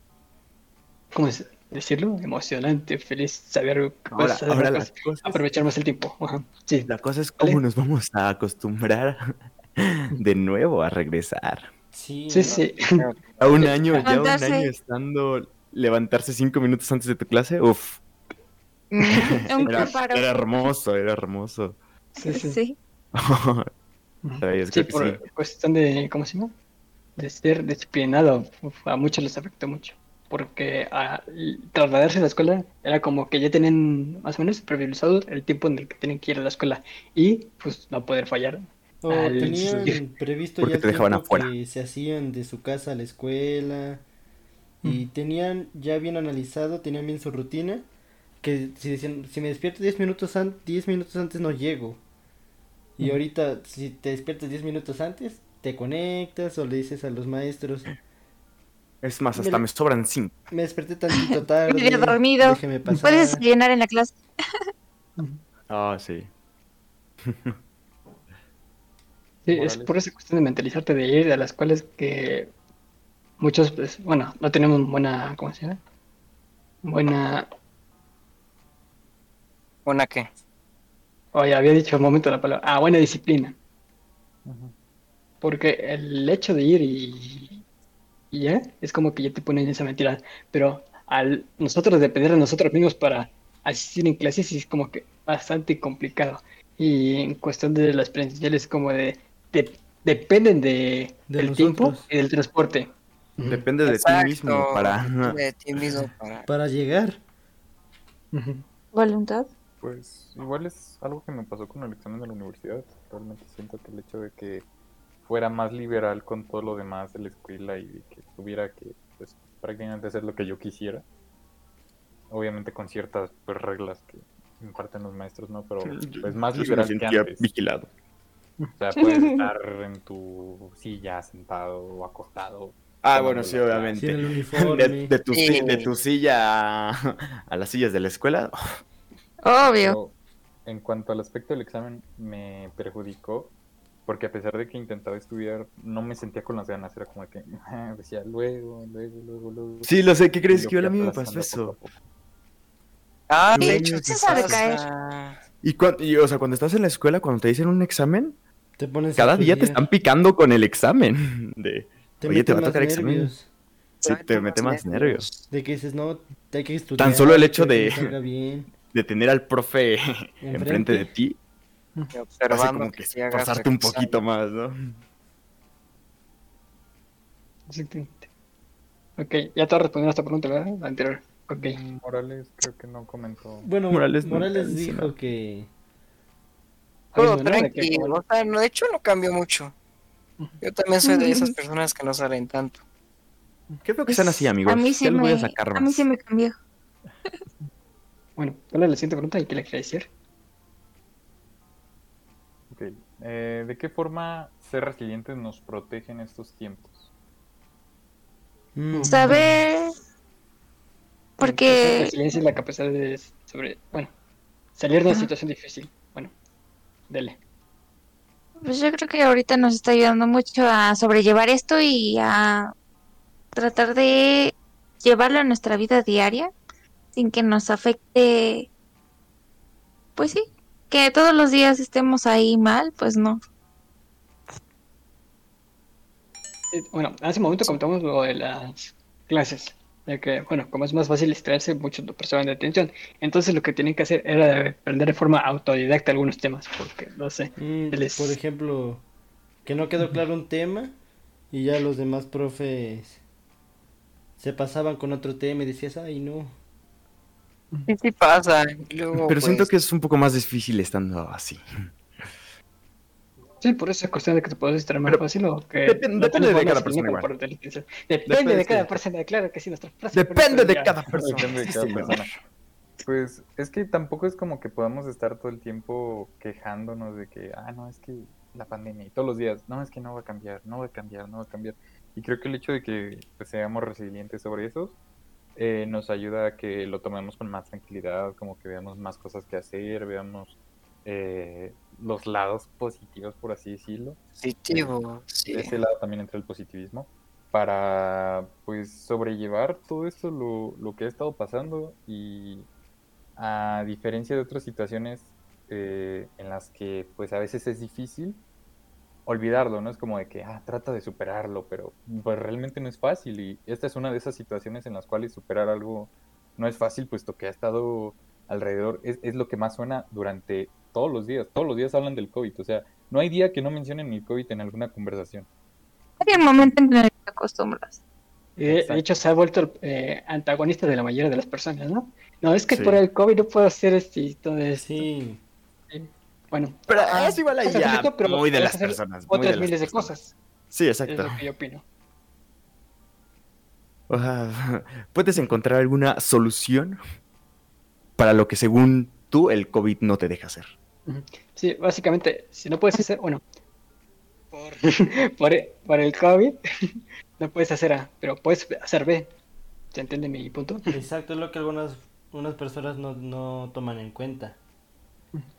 ¿cómo es decirlo? Emocionante, feliz saber Ahora, ahora cosas, aprovechar más el tiempo. Ajá, Sí, la cosa es Vale. cómo nos vamos a acostumbrar de nuevo a regresar. Sí, sí, sí. A un año, ya un Levantarse. año estando, levantarse cinco minutos antes de tu clase, uff. Era, era hermoso, era hermoso. Sí, sí. Sí. Sí, por sí. cuestión de, ¿cómo se llama? De ser disciplinado, uf, a muchos les afectó mucho. Porque al trasladarse a la escuela era como que ya tienen más o menos priorizado el tiempo en el que tienen que ir a la escuela y pues no poder fallar. O al- tenían previsto Porque ya el te dejaban tiempo afuera. que se hacían de su casa a la escuela y tenían ya bien analizado, tenían bien su rutina, que si decían, si me despierto 10 minutos, an 10 minutos antes no llego. Y ahorita, si te despiertas 10 minutos antes, te conectas o le dices a los maestros, Es más, hasta Me- me sobran cinco. me desperté tantito tarde, Medio dormido. déjeme pasar. Puedes desayunar en la clase. Ah, sí. Sí, es por esa cuestión de mentalizarte de ir a las escuelas que muchos, pues, bueno, no tenemos buena, ¿cómo se llama? Buena, ¿Una qué? Oye, había dicho un momento la palabra. Ah, buena disciplina. Porque el hecho de ir y, y ya es como que ya te ponen esa mentira. Pero al nosotros depender de nosotros mismos para asistir en clases es como que bastante complicado. Y en cuestión de las presenciales, como de, de- dependen de, De del nosotros. tiempo y del transporte. Depende de ti mismo para... De ti mismo para... Para llegar. Voluntad. Pues igual es algo que me pasó con el examen de la universidad. Realmente siento que el hecho de que fuera más liberal con todo lo demás de la escuela y de que tuviera que pues, prácticamente hacer lo que yo quisiera. Obviamente con ciertas pues, reglas que imparten los maestros, ¿no? Pero pues más Yo me liberal que antes. vigilado. O sea, puedes estar en tu silla sentado o acostado. Ah, bueno, sí, obviamente. Sin el uniforme. De, de tu, Sí. de tu silla a, a las sillas de la escuela. Obvio. Pero en cuanto al aspecto del examen, me perjudicó porque a pesar de que intentaba estudiar, no me sentía con las ganas. Era como que decía luego, luego, luego, luego. Sí, lo sé, ¿qué crees? Que yo a mí me pasó eso. Ah, Sí, de hecho, sí sabe caer. Y, y, o sea, cuando estás en la escuela, cuando te dicen un examen, Te pones a cada día te están picando con el examen. De, Te Oye, te va a tocar examen. sí, te mete más nervios. De que dices, no, hay que estudiar. Tan solo el hecho de- me salga bien. De tener al profe enfrente de ti, Y hace Observando como que que esforzarte un poquito más, ¿no? Exactamente. Ok, ya te respondiendo a esta pregunta, ¿verdad? La anterior. Ok. Mm, Morales creo que no comentó. Bueno, Morales Morales, dice dijo nada. que... Todo ¿no? Tranquilo, como- o sea, no, de hecho no cambió mucho. Yo también soy de esas personas que no salen tanto. Qué feo que sean así, amigos. A mí sí Ya les voy me, a sacar a mí sí me cambió. Bueno, ¿cuál es la siguiente pregunta y qué le quería decir? Ok, eh, ¿De qué forma ser resilientes nos protege en estos tiempos? Mm, Saber. La Porque. resiliencia es la capacidad de sobre, bueno, salir de una situación difícil. Bueno, dele. Pues yo creo que ahorita nos está ayudando mucho a sobrellevar esto y a tratar de llevarlo a nuestra vida diaria sin que nos afecte. Pues sí, que todos los días estemos ahí mal, pues no. Eh, Bueno, hace un momento comentamos lo de las clases, de que, bueno, como es más fácil distraerse, muchos no prestan atención. Entonces lo que tienen que hacer era aprender de forma autodidacta algunos temas, porque, no sé. mm, les- Por ejemplo, que no quedó claro un tema y ya los demás profes se pasaban con otro tema y decías, ay, no. Sí, sí pasa. luego, Pero siento pues, que es un poco más difícil estando así. Sí, por eso es cuestión de que te puedes distraer más Pero fácil o que... depende- de cada persona igual. por. Depende Depende, de cada persona, claro que sí, nuestra frase Depende de cada persona. Depende de cada persona. Pues es que tampoco es como que podamos estar todo el tiempo quejándonos de que, ah, no, es que la pandemia y todos los días, no, es que no va a cambiar, no va a cambiar, no va a cambiar. Y creo que el hecho de que pues, seamos resilientes sobre eso eh, nos ayuda a que lo tomemos con más tranquilidad, como que veamos más cosas que hacer, veamos eh, los lados positivos, por así decirlo positivo, sí. de ese lado también entra el positivismo para pues sobrellevar todo esto lo, lo que ha estado pasando y a diferencia de otras situaciones eh, en las que pues a veces es difícil olvidarlo, ¿no? Es como de que, ah, trata de superarlo, pero pues realmente no es fácil y esta es una de esas situaciones en las cuales superar algo no es fácil puesto que ha estado alrededor, es, es lo que más suena durante todos los días, todos los días hablan del COVID, o sea, no hay día que no mencionen el COVID en alguna conversación. Hay un momento en el que te acostumbras. Y de, hecho, se ha vuelto eh, antagonista de la mayoría de las personas, ¿no? No, es que Sí. por el COVID no puedo hacer esto y todo esto. Sí, Bueno, Pero Ah, es igual ahí hasta ya cierto, pero muy de las personas. otras de las miles de cosas. Sí, Es exacto. lo que yo opino. ¿puedes encontrar alguna solución para lo que según tú el COVID no te deja hacer? Sí, básicamente, si no puedes hacer, bueno, por, por, por el COVID, no puedes hacer A, pero puedes hacer B. ¿Se entiende mi punto? exacto, es lo que algunas unas personas no, no toman en cuenta.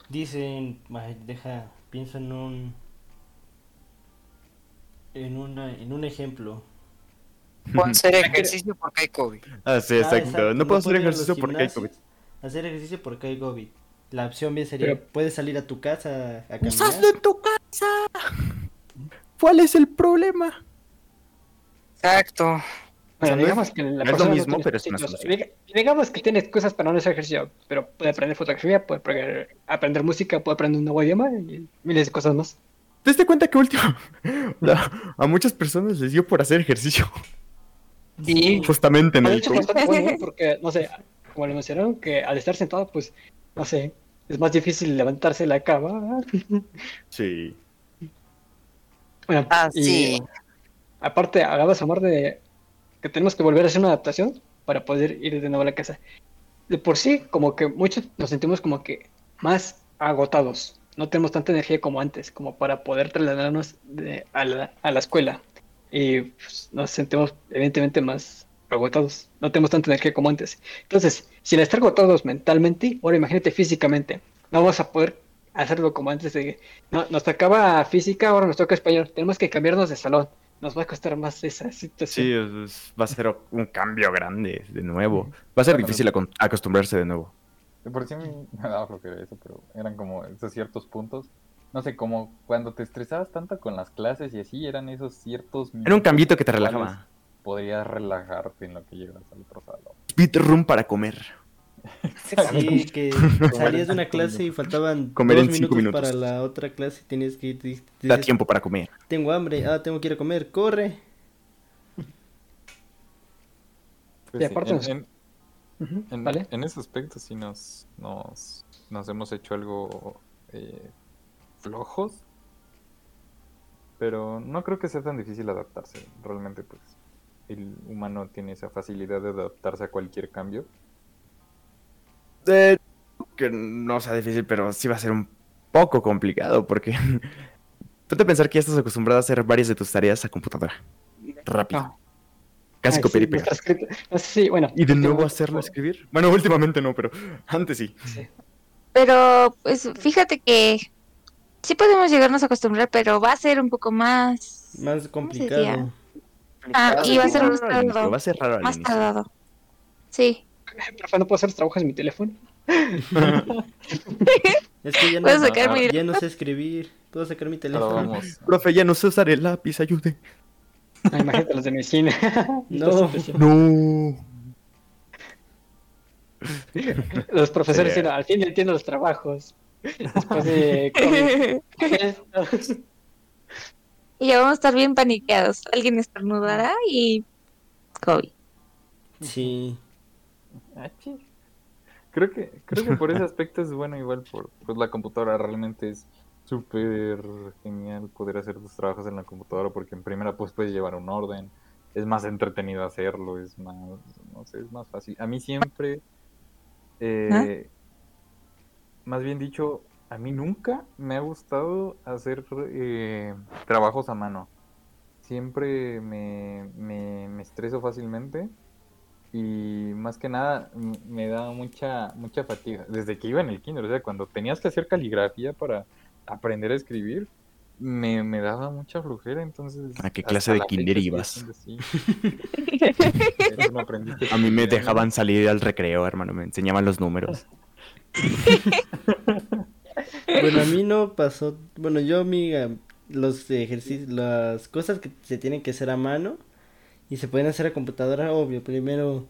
Dicen, "Ay, deja, pienso en un en una en un ejemplo. Puedo hacer ejercicio porque hay COVID. Ah, sí, Ah, exacto. No puedo hacer ejercicio porque hay COVID. Hacer ejercicio porque hay COVID. La opción B sería, Pero- puedes salir a tu casa a Pues caminar. hazlo en tu casa. ¿Cuál es el problema? Exacto. Bueno, no digamos es- que la no es lo persona mismo, pero es una Digamos que tiene excusas para no hacer ejercicio, pero puede aprender fotografía, puede aprender, aprender música, puede aprender un nuevo idioma y miles de cosas más. ¿Te diste cuenta que último la- a muchas personas les dio por hacer ejercicio? Sí. Justamente en el hecho, bueno, porque, no sé, como le mencionaron, que al estar sentado, pues, no sé, es más difícil levantarse de la cama. Sí. Bueno, Ah, y sí. aparte, hablabas, Amor, de que tenemos que volver a hacer una adaptación para poder ir de nuevo a la casa. De por sí, como que muchos nos sentimos como que más agotados. No tenemos tanta energía como antes, como para poder trasladarnos de- a, la, a la escuela. Y pues, nos sentimos evidentemente más agotados. No tenemos tanta energía como antes. Entonces, si al estar agotados mentalmente, ahora imagínate físicamente. No vamos a poder hacerlo como antes de... No, nos tocaba física, ahora nos toca español. Tenemos que cambiarnos de salón. Nos va a costar más esa situación. Sí, va a ser un cambio grande de nuevo. Va a ser difícil acostumbrarse de nuevo. De por sí me daba flojera eso, pero eran como esos ciertos puntos. No sé, como cuando te estresabas tanto con las clases y así, eran esos ciertos Era un cambito que te relajaba. Podrías relajarte en lo que llegas al otro salón. Speed room para comer. Sí, que salías de una clase y faltaban Comer dos en cinco minutos, minutos. para la otra clase y tenías que ir. Da tiempo para comer. Tengo hambre, ah, tengo que ir a comer, corre. Pues Y sí, aparte en- en, en- ¿Vale? en ese aspecto sí nos, nos, nos hemos hecho algo eh, flojos. Pero no creo que sea tan difícil adaptarse. Realmente, pues, el humano tiene esa facilidad de adaptarse a cualquier cambio. Eh, que no sea difícil, pero sí va a ser un poco complicado porque ponte a pensar que ya estás acostumbrado a hacer varias de tus tareas a computadora. Rápido. Ah. Casi copiar y sí, si, bueno, Y de nuevo hacerlo escribir. Bueno, últimamente no, pero antes sí. sí. Pero, pues, fíjate que sí podemos llegarnos a acostumbrar, pero va a ser un poco más... Más complicado. Ah, y va a ser más tardado. Va a ser raro al Más inicio. tardado. Sí. Profe, ¿no puedo hacer los trabajos en mi teléfono? Es que ya no, Puedo sacar mi- ya no sé escribir. Puedo sacar mi teléfono. vamos. Profe, ya no sé usar el lápiz, ayude. Ah, imagínate los de medicina. No. No. Los profesores Sí. al fin entiendo los trabajos. Después de COVID. y ya vamos a estar bien paniqueados. Alguien estornudará y... COVID. Sí. Ah. Creo que, creo que por ese aspecto es bueno igual por pues la computadora realmente es súper genial poder hacer tus trabajos en la computadora porque en primera pues puedes llevar un orden, es más entretenido hacerlo, es más, no sé, es más fácil. A mí siempre, eh, más bien dicho, a mí nunca me ha gustado hacer eh, trabajos a mano. Siempre me, me, me estreso fácilmente y más que nada m- me da mucha mucha fatiga desde que iba en el kinder, o sea, cuando tenías que hacer caligrafía para aprender a escribir, me, me daba mucha flojera, entonces... ¿A qué clase de kinder ibas? A mí me dejaban salir al recreo, hermano. Me enseñaban los números. Bueno, a mí no pasó. Bueno, yo, amiga, los ejercicios, las cosas que se tienen que hacer a mano y se pueden hacer a computadora, obvio. Primero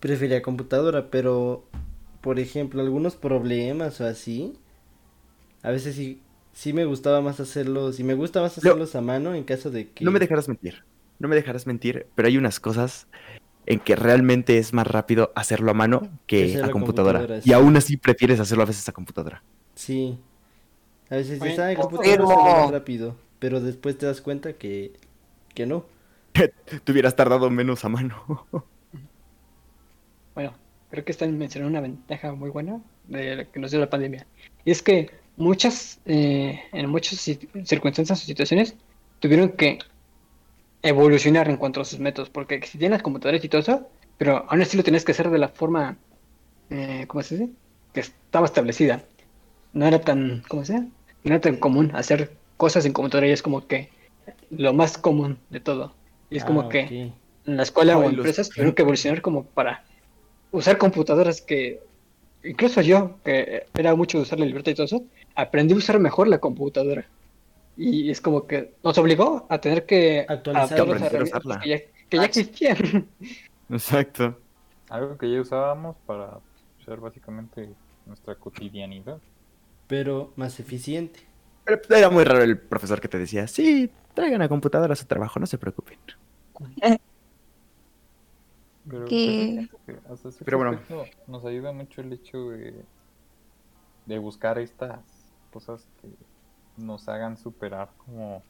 prefería computadora, pero por ejemplo, algunos problemas o así, a veces sí, sí me gustaba más hacerlos. Y me gusta más Lo- hacerlos a mano en caso de que. No me dejarás mentir. No me dejarás mentir, pero hay unas cosas en que realmente es más rápido hacerlo a mano que a computadora. Y aún así prefieres hacerlo a veces a computadora. Sí. A veces dices, confirmo. computadora ve más rápido. Pero después te das cuenta que, que no. Te hubieras tardado menos a mano. Bueno, creo que están mencionando una ventaja muy buena de lo que nos dio la pandemia. Y es que muchas, eh, en muchas ci- circunstancias o situaciones, tuvieron que evolucionar en cuanto a sus métodos, porque existían las computadoras y todo eso, pero aún así lo tenías que hacer de la forma, eh, ¿cómo se dice? Que estaba establecida. No era tan, ¿cómo se? No era tan común hacer cosas en computadora y es como que lo más común de todo. Y es como Ah, que en la escuela o en los- empresas tuvieron que evolucionar como para usar computadoras que incluso yo, que era mucho de usar la libertad y todo eso, aprendí a usar mejor la computadora. Y es como que nos obligó a tener que Actualizar, adaptarnos aprender a herramientas usarla. que ya, que ya existían. Exacto. Algo que ya usábamos para ser básicamente nuestra cotidianidad. Pero más eficiente. Pero era muy raro el profesor que te decía, sí, traigan la computadora a su trabajo, no se preocupen. Pero, Que- pues, Pero bueno. nos ayuda mucho el hecho de, de buscar estas cosas que nos hagan superar como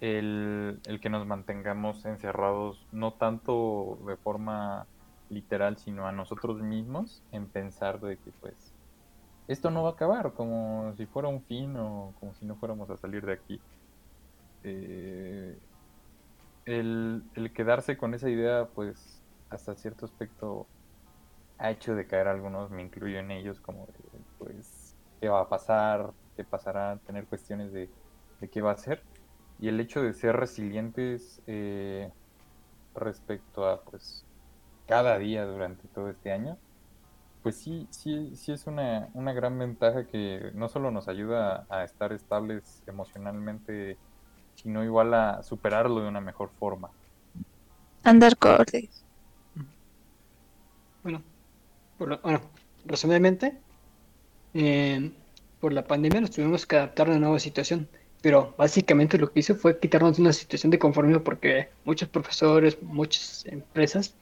el, el que nos mantengamos encerrados, no tanto de forma literal, sino a nosotros mismos, en pensar de que pues esto no va a acabar, como si fuera un fin o como si no fuéramos a salir de aquí. Eh, el, el quedarse con esa idea, pues hasta cierto aspecto ha hecho de caer algunos, me incluyo en ellos, como de, pues, qué va a pasar, qué pasará, tener cuestiones de, de qué va a ser. Y el hecho de ser resilientes eh, respecto a, pues, cada día durante todo este año, pues sí, sí, sí es una, una gran ventaja que no solo nos ayuda a estar estables emocionalmente, sino igual a superarlo de una mejor forma. Andar cortes. Bueno, por lo- bueno, resumidamente, eh, por la pandemia nos tuvimos que adaptar a una nueva situación, pero básicamente lo que hizo fue quitarnos de una situación de conformismo porque muchos profesores, muchas empresas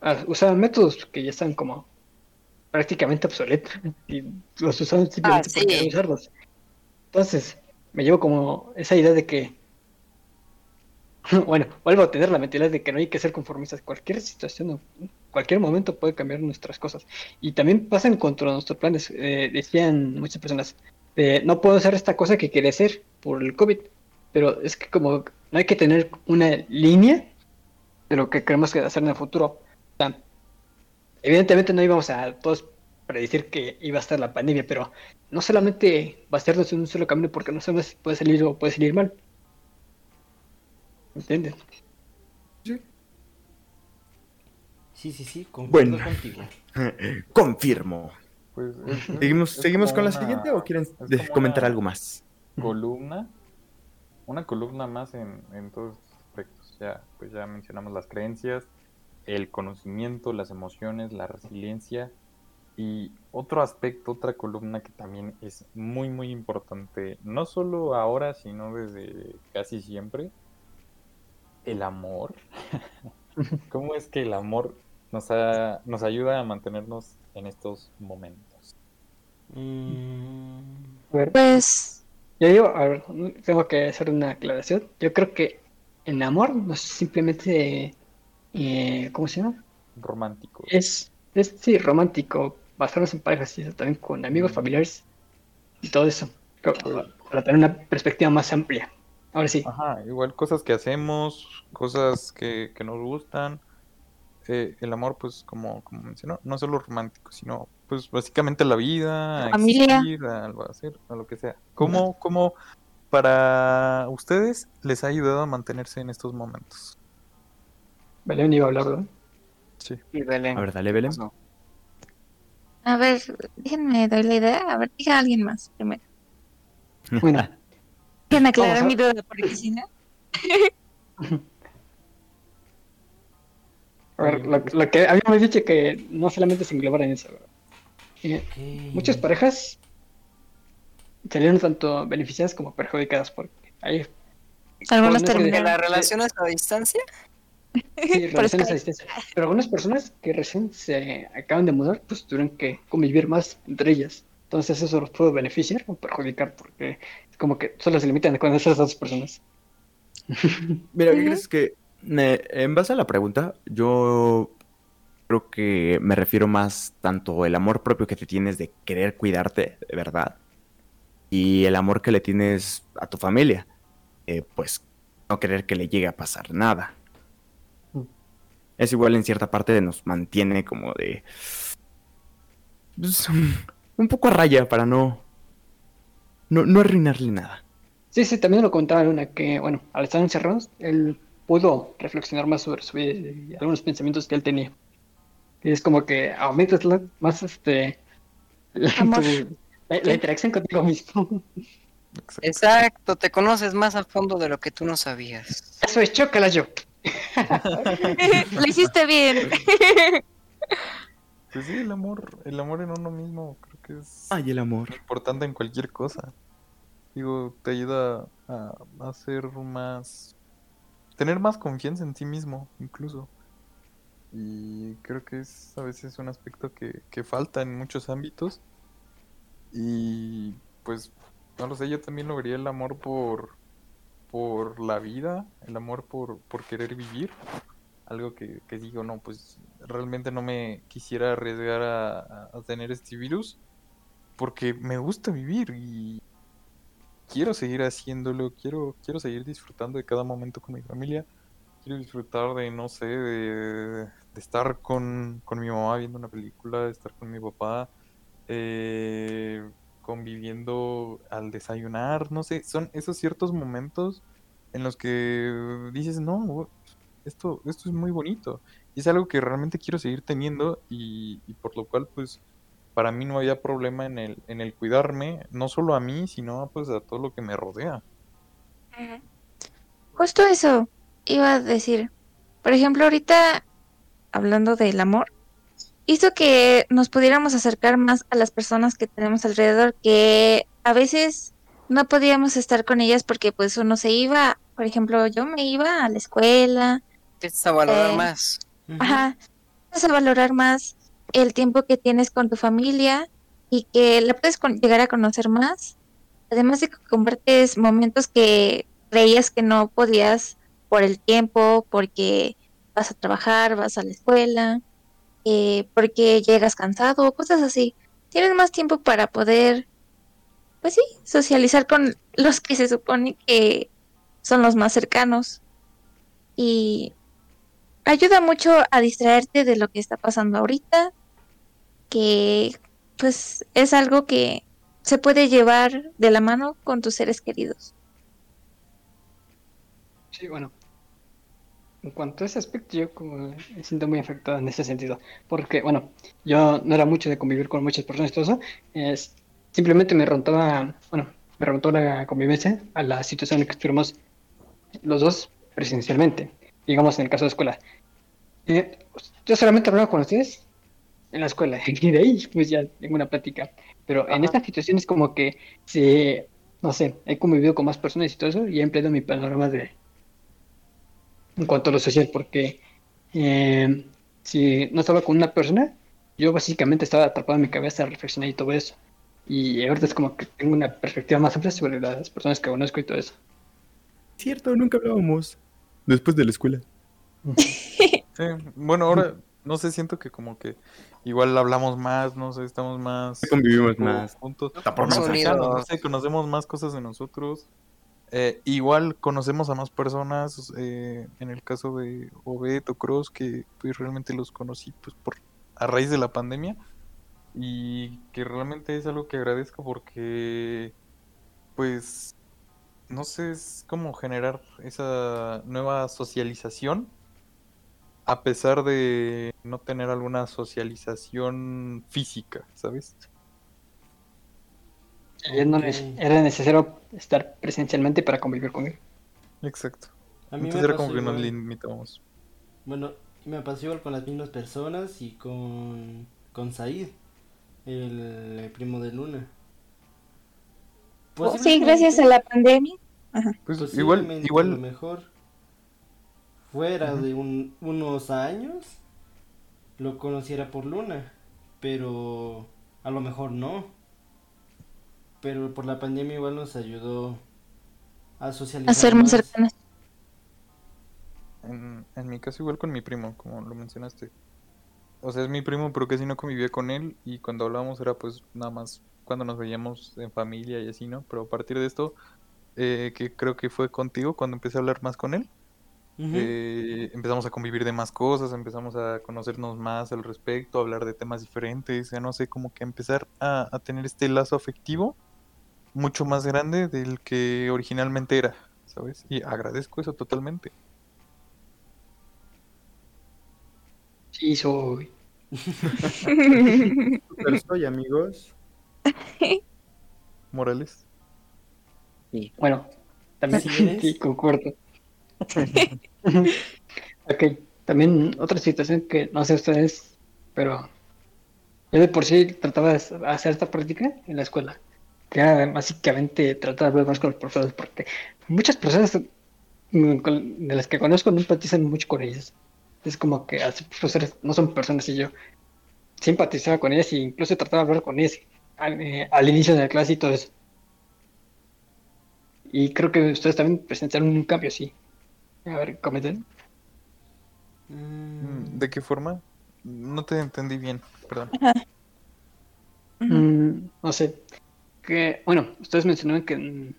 ah, usaban métodos que ya están como prácticamente obsoletos y los usaban simplemente Ah, usarlos. Entonces, me llevo como esa idea de que bueno, vuelvo a tener la mentalidad de que no hay que ser conformistas. Cualquier situación, o cualquier momento puede cambiar nuestras cosas. Y también pasan contra nuestros planes. Eh, decían muchas personas, eh, no puedo hacer esta cosa que quería hacer por el COVID. Pero es que como no hay que tener una línea de lo que queremos que hacer en el futuro. O sea, evidentemente no íbamos a todos predecir que iba a estar la pandemia, pero no solamente va a ser en un solo camino porque no sabemos si puede salir o puede salir mal. ¿Entiendes? Sí, sí, sí, concuerdo Bueno. contigo. Confirmo. Pues, es- es- ¿Seguimos, es ¿seguimos con la siguiente o quieren comentar algo más? Columna, una columna más en, en todos estos aspectos. Ya, pues ya mencionamos las creencias, el conocimiento, las emociones, la resiliencia y otro aspecto, otra columna que también es muy muy importante, no solo ahora, sino desde casi siempre, el amor. ¿Cómo es que el amor nos, ha- nos ayuda a mantenernos en estos momentos? Mm, A ver, Pues, yo digo, a ver, tengo que hacer una aclaración. Yo creo que el amor no es simplemente, eh, ¿cómo se llama? Romántico. Es, es sí, romántico, basarnos en parejas y eso, también con amigos, familiares y todo eso. Para tener una perspectiva más amplia. Ahora sí, Ajá, igual cosas que hacemos, cosas que, que nos gustan. Eh, el amor, pues, como, como mencionó, no solo romántico, sino, pues, básicamente la vida, a Familia. existir, a, algo a hacer, a lo que sea. ¿Cómo, cómo para ustedes les ha ayudado a mantenerse en estos momentos? Belén iba a hablar, ¿verdad? Sí. Y Belén. A ver, dale, Belén. No. a ver, déjenme doy la idea. A ver, diga alguien más primero. Bueno, Déjenme aclarar a- mi duda, porque si no. a ver, lo, lo que habíamos dicho que no solamente se englobara en eso. ¿verdad? Eh, ok. muchas parejas salieron tanto beneficiadas como perjudicadas porque hay ¿De terminaron. las relaciones a distancia? Sí, distancia. Pero algunas personas que recién se acaban de mudar, pues tuvieron que convivir más entre ellas. Entonces eso los puede beneficiar o perjudicar porque es como que solo se limitan con esas dos personas. Mira, ¿qué crees que en base a la pregunta, yo creo que me refiero más tanto el amor propio que te tienes de querer cuidarte de verdad y el amor que le tienes a tu familia, eh, pues no querer que le llegue a pasar nada. Mm. Es igual en cierta parte nos mantiene como de pues, un poco a raya para no no, no arruinarle nada. Sí, sí, también lo contaba Luna que, bueno, al estar encerrados, él pudo reflexionar más sobre su vida y algunos pensamientos que él tenía. Y es como que aumentas la- más este tu- la, la interacción contigo mismo. Exacto. Exacto, te conoces más a fondo de lo que tú no sabías. Eso es chócala yo. Lo hiciste bien. Pues sí, el amor, el amor en uno mismo creo que es Ay, el amor. importante en cualquier cosa. Digo, te ayuda a, a ser más... tener más confianza en ti mismo, incluso. Y creo que es a veces un aspecto que, que falta en muchos ámbitos. Y pues, no lo sé, yo también lo vería el amor por, por la vida, el amor por, por querer vivir. Algo que, que digo, no, pues realmente no me quisiera arriesgar a, tener este virus porque me gusta vivir y quiero seguir haciéndolo, quiero, quiero seguir disfrutando de cada momento con mi familia, quiero disfrutar de, no sé, de, de estar con, con mi mamá viendo una película, de estar con mi papá, eh, conviviendo al desayunar, no sé, son esos ciertos momentos en los que dices, no, esto, esto es muy bonito. Y es algo que realmente quiero seguir teniendo y, y por lo cual, pues, para mí no había problema en el, en el cuidarme, no solo a mí, sino pues a todo lo que me rodea. Justo eso iba a decir. Por ejemplo, ahorita, hablando del amor, hizo que nos pudiéramos acercar más a las personas que tenemos alrededor, que a veces no podíamos estar con ellas porque pues uno se iba, por ejemplo, yo me iba a la escuela, Empiezas a valorar Eh, más. Ajá. Vas a valorar más el tiempo que tienes con tu familia y que la puedes llegar a conocer más. Además de que compartes momentos que creías que no podías por el tiempo, porque vas a trabajar, vas a la escuela, eh, porque llegas cansado, cosas así. Tienes más tiempo para poder, pues sí, socializar con los que se supone que son los más cercanos. Y ayuda mucho a distraerte de lo que está pasando ahorita, que pues es algo que se puede llevar de la mano con tus seres queridos. Sí, bueno. En cuanto a ese aspecto, yo como me siento muy afectado en ese sentido. Porque, bueno, yo no era mucho de convivir con muchas personas y todo eso. Es, simplemente me remontaba, bueno, me remontó la convivencia a la situación en que estuvimos los dos presencialmente. Digamos, en el caso de escuela. Eh, yo solamente hablaba con ustedes en la escuela. Y de ahí, pues ya tengo una plática. Pero en Ajá. estas situaciones como que si, no sé, he convivido con más personas y todo eso y he empleado mi panorama de, en cuanto a lo social, porque eh, si no estaba con una persona, yo básicamente estaba atrapado en mi cabeza a reflexionar y todo eso. Y ahorita es como que tengo una perspectiva más amplia sobre las personas que conozco y todo eso. Cierto, nunca hablábamos. Después de la escuela. Sí, bueno, ahora no sé, siento que como que igual hablamos más, no sé, estamos más Convivimos más. juntos, cercanos, no sé, conocemos más cosas de nosotros. Eh, igual conocemos a más personas, eh, en el caso de Obed o Cross, que pues realmente los conocí pues por a raíz de la pandemia y que realmente es algo que agradezco porque pues no sé, es como generar esa nueva socialización a pesar de no tener alguna socialización física, ¿sabes? No era necesario estar presencialmente para convivir con él. Exacto. A mí me Entonces era como que nos igual. limitábamos. Bueno, me pasó igual con las mismas personas y con, con Said, el, el primo de Luna. Oh, Sí, gracias a la pandemia. Pues Posiblemente, igual, a lo igual, mejor fuera de un- unos años lo conociera por Luna, pero a lo mejor no. Pero por la pandemia igual nos ayudó a socializar A ser más cercanas. en, en mi caso igual con mi primo, como lo mencionaste. O sea, es mi primo, pero casi no convivía con él y cuando hablábamos era pues nada más cuando nos veíamos en familia y así, ¿no? Pero a partir de esto, eh, que creo que fue contigo cuando empecé a hablar más con él, eh, empezamos a convivir de más cosas, empezamos a conocernos más al respecto, a hablar de temas diferentes, ya no sé, como que empezar a, a tener este lazo afectivo mucho más grande del que originalmente era, ¿sabes? Y agradezco eso totalmente. Sí, soy. Pero soy, amigos. Morales. Bueno, también ¿Sí sí, concuerdo. ok, también otra situación que no sé ustedes, pero yo de por sí trataba de hacer esta práctica en la escuela. Que era básicamente tratar de hablar más con los profesores, porque muchas personas de las que conozco no empatizan mucho con ellas. Es como que así profesores no son personas y yo simpatizaba con ellas e incluso trataba de hablar con ellas al, eh, al inicio de la clase y todo eso. Y creo que ustedes también presenciaron un cambio así. A ver, comenten. Mm, ¿De qué forma? No te entendí bien, perdón. Mm, no sé. Que, bueno, ustedes mencionaron que mm,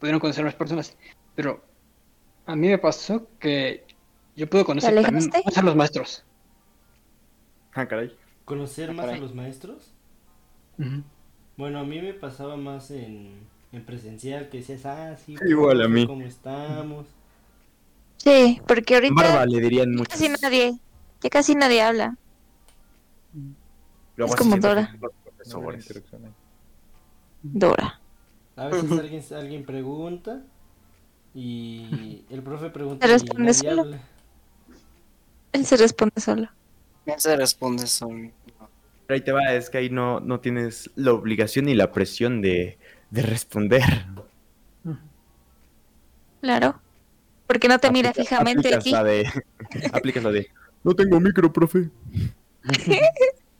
pudieron conocer más personas, pero a mí me pasó que yo pude conocer más a los maestros. Ah, caray. ¿Conocer más a los maestros? Bueno, a mí me pasaba más en, en presencial, que decías, ah, sí, Igual a mí. ¿cómo estamos? Sí, porque ahorita Barba le dirían ya muchos. casi nadie, ya casi nadie habla. Luego Es como Dora. profesores. Dora. A veces alguien, alguien pregunta y el profe pregunta y responde solo. habla. Él se responde solo. No se responde solo. Pero ahí te va, es que ahí no, no tienes la obligación ni la presión de, de responder. Claro. Porque no te mira fijamente a aplicas ti. la de, aplicas la de, no tengo micro, profe.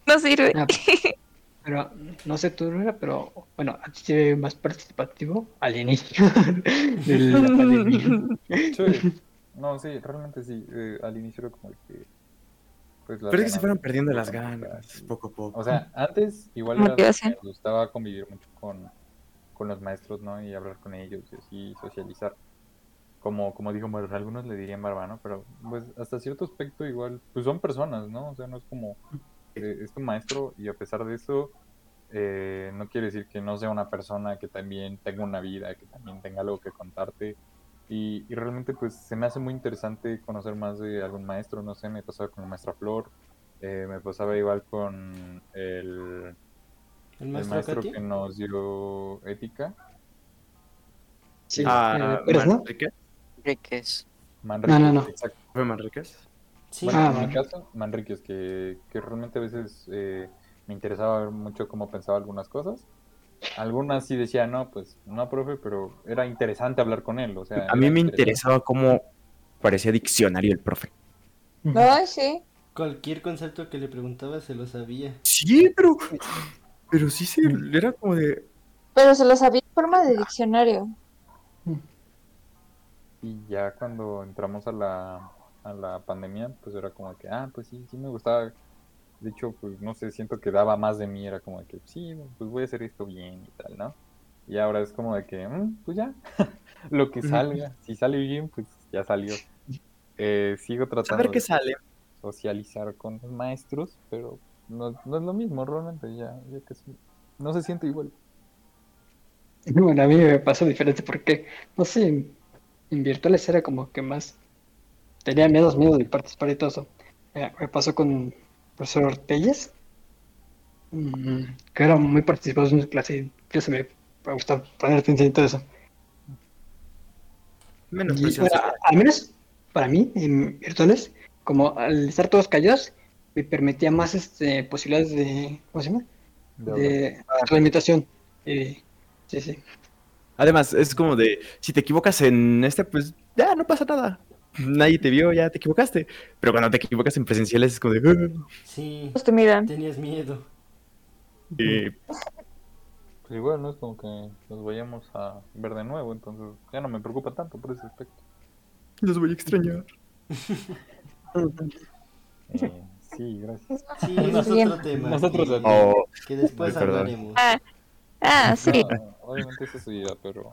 No sirve. Pero no sé tú, pero bueno, a ti ve más participativo al inicio de la pandemia. Sí. No, sí, realmente sí. eh, al inicio era como que. Pues, las Pero es que se fueron perdiendo las ganas, y- poco a poco. O sea, antes igual era me gustaba convivir mucho con, con los maestros, ¿no? Y hablar con ellos y así socializar. Como, como dijo, bueno, algunos le dirían barba, ¿no? Pero pues hasta cierto aspecto igual, pues son personas, ¿no? O sea, no es como, eh, es tu maestro y a pesar de eso, eh, no quiere decir que no sea una persona que también tenga una vida, que también tenga algo que contarte. Y, y realmente pues se me hace muy interesante conocer más de algún maestro, no sé, me pasaba con la maestra Flor, eh, me pasaba igual con el, ¿El el maestro que nos dio ética, Sí, Ah, eh, pero no. ¿Manríquez? Enríquez. Manríquez, No, no, no. exacto. ¿Fue Manríquez? Sí, Bueno, Ah, en mi vale. caso, Manríquez, que, que realmente a veces eh, me interesaba ver mucho cómo pensaba algunas cosas. Algunas sí decía, no, pues no, profe, pero era interesante hablar con él. O sea, A mí me interesaba cómo parecía diccionario el profe. Ay, sí. cualquier concepto que le preguntaba se lo sabía. Sí, pero... Pero sí, sí, era como de... Pero se lo sabía en forma de diccionario. Y ya cuando entramos a la, a la pandemia, pues era como que, ah, pues sí, sí me gustaba. De hecho, pues no sé, siento que daba más de mí, era como de que, sí, pues voy a hacer esto bien y tal, ¿no? Y ahora es como de que, "Mm, pues ya, lo que salga, si sale bien, pues ya salió. Eh, sigo A tratando ver qué de sale. socializar con los maestros, pero no, no es lo mismo realmente, ya, ya casi, no se siente igual. Bueno, a mí me pasó diferente porque, no sé, en, en virtuales era como que más tenía miedos, miedo de participar y todo eso. Eh, me pasó con el profesor Telles, mm, que era muy participado en su clase y yo se me, me gustaba poner atención y todo eso. Menos Y, al menos para mí, en virtuales, como al estar todos callados, me permitía más este, posibilidades de, ¿cómo se llama? de. De retroalimentación. Y, sí, sí. Además, es como de, si te equivocas en este, pues ya no pasa nada. Nadie te vio, ya te equivocaste. Pero cuando te equivocas en presenciales es como de... "Ah". Sí, Pues te miran. tenías miedo. Y, Pues igual, ¿no? Es como que nos vayamos a ver de nuevo, entonces ya no me preocupa tanto por ese aspecto. los voy a extrañar. Eh, sí, gracias. Sí, es otro tema. Nosotros que. Oh, que después hablaremos. Ah, ah, sí. No, obviamente eso es su idea, pero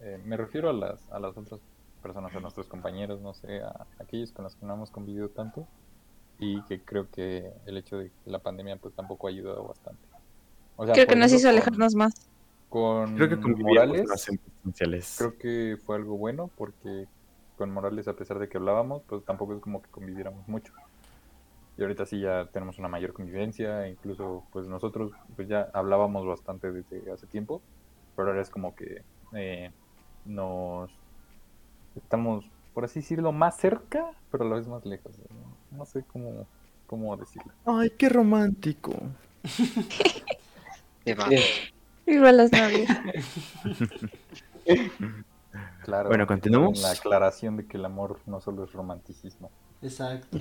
eh, me refiero a las, a las otras personas, a nuestros compañeros, no sé, a aquellos con los que no hemos convivido tanto y que creo que el hecho de que la pandemia pues tampoco ha ayudado bastante. O sea, Creo que nos hizo alejarnos más. Con, creo que con Morales, más en presenciales. creo que fue algo bueno porque con Morales, a pesar de que hablábamos, pues tampoco es como que conviviéramos mucho. y ahorita sí ya tenemos una mayor convivencia, incluso pues nosotros pues ya hablábamos bastante desde hace tiempo, pero ahora es como que eh, nos estamos, por así decirlo, más cerca, pero a la vez más lejos. No, No sé cómo, cómo decirlo. Ay, qué romántico. Se va. Igual las novias. Claro. Bueno, ¿continuamos? con La aclaración de que el amor no solo es romanticismo. Exacto.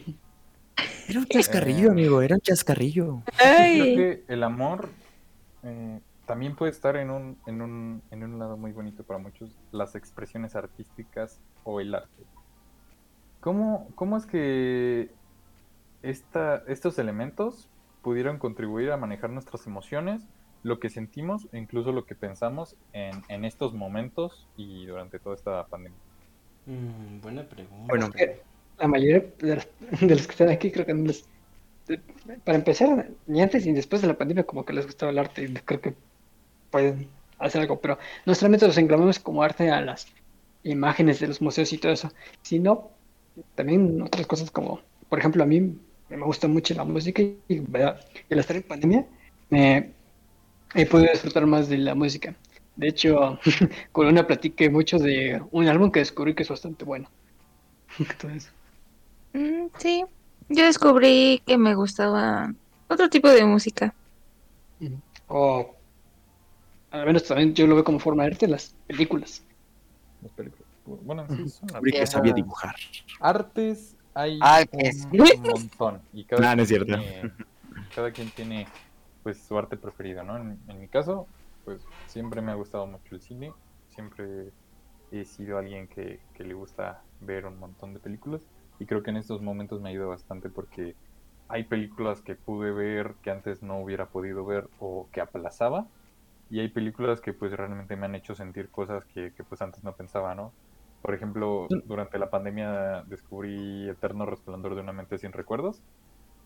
Era un chascarrillo, Eh. amigo, era un chascarrillo. Creo que el amor eh, también puede estar en un, en, un, en un lado muy bonito para muchos, las expresiones artísticas o el arte. ¿Cómo, cómo es que esta, estos elementos pudieron contribuir a manejar nuestras emociones, lo que sentimos e incluso lo que pensamos en, en estos momentos y durante toda esta pandemia? Mm, buena pregunta. Bueno. La mayoría de los, de los que están aquí creo que no les... de- Para empezar, ni antes ni después de la pandemia como que les gustaba el arte y creo que pueden hacer algo, pero no solamente los englobamos como arte a las imágenes de los museos y todo eso, sino también otras cosas como, por ejemplo, a mí me gusta mucho la música y, y al estar en pandemia me he podido disfrutar más de la música. De hecho, con una platiqué mucho de un álbum que descubrí que es bastante bueno. Entonces, Mm, sí, yo descubrí que me gustaba otro tipo de música. o al menos también yo lo veo como forma de arte las películas. Las películas. Bueno, sí, son que artes. sabía dibujar. Artes hay Artes. un montón. Y cada, Nah, no es quien cierto. tiene, cada quien tiene pues su arte preferido, ¿no? En, en mi caso, pues siempre me ha gustado mucho el cine. Siempre he sido alguien que, que le gusta ver un montón de películas. Y creo que en estos momentos me ha ido bastante porque hay películas que pude ver que antes no hubiera podido ver o que aplazaba. Y hay películas que pues realmente me han hecho sentir cosas que, que pues antes no pensaba, ¿no? Por ejemplo, durante la pandemia descubrí Eterno Resplandor de una mente sin recuerdos,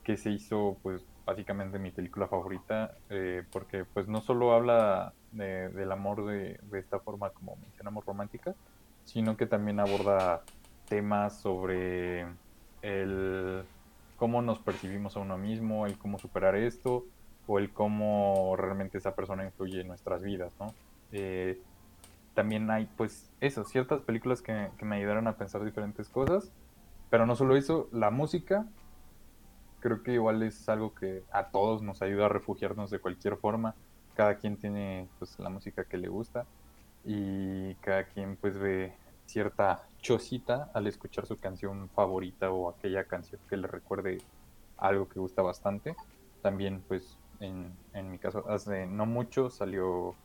que se hizo pues básicamente mi película favorita, eh, porque pues no solo habla de- del amor de, de esta forma como mencionamos romántica, sino que también aborda temas sobre el cómo nos percibimos a uno mismo, el cómo superar esto, o el cómo realmente esa persona influye en nuestras vidas, ¿no? Eh, también hay, pues, eso, ciertas películas que, que me ayudaron a pensar diferentes cosas, pero no solo eso, la música, creo que igual es algo que a todos nos ayuda a refugiarnos de cualquier forma, cada quien tiene, pues, la música que le gusta, y cada quien, pues, ve cierta chocita al escuchar su canción favorita o aquella canción que le recuerde algo que gusta bastante. También, pues, en, en mi caso, hace no mucho salió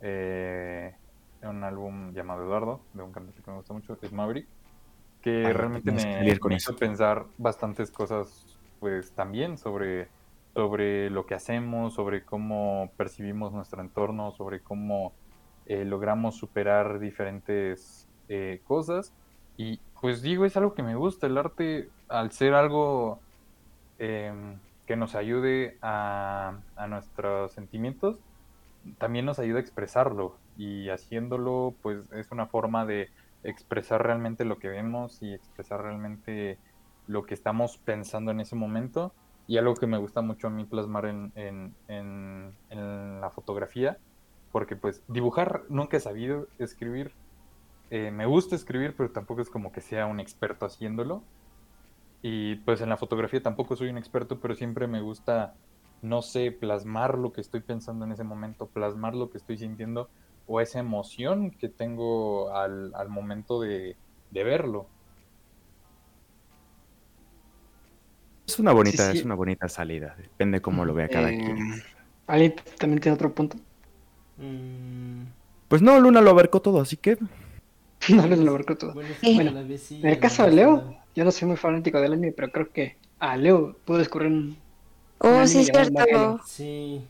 eh, un álbum llamado Eduardo, de un cantante que me gusta mucho, es Maverick, que Ay, realmente me, con me hizo pensar bastantes cosas, pues, también sobre, sobre lo que hacemos, sobre cómo percibimos nuestro entorno, sobre cómo eh, logramos superar diferentes eh, cosas. Y pues digo, es algo que me gusta, el arte, al ser algo em, que nos ayude a, nuestros sentimientos, también nos ayuda a expresarlo. Y haciéndolo, pues es una forma de expresar realmente lo que vemos y expresar realmente lo que estamos pensando en ese momento. Y algo que me gusta mucho a mí plasmar en, en, en, en la fotografía, porque pues dibujar nunca he sabido escribir. Eh, me gusta escribir, pero tampoco es como que sea un experto haciéndolo. Y pues en la fotografía tampoco soy un experto, pero siempre me gusta, no sé, plasmar lo que estoy pensando en ese momento, plasmar lo que estoy sintiendo o esa emoción que tengo al, al momento de, de verlo. Es una bonita, Sí, sí. es una bonita salida. Depende cómo lo vea cada Eh, quien. ¿Alguien también tiene otro punto? Mm, Pues no, Luna lo abarcó todo, así que No les lo abarco todo. bueno, Sí. En el caso de Leo. Yo no soy muy fanático del anime, pero creo que a Leo pudo descubrir un... Oh, sí, es llamado cierto. Sí.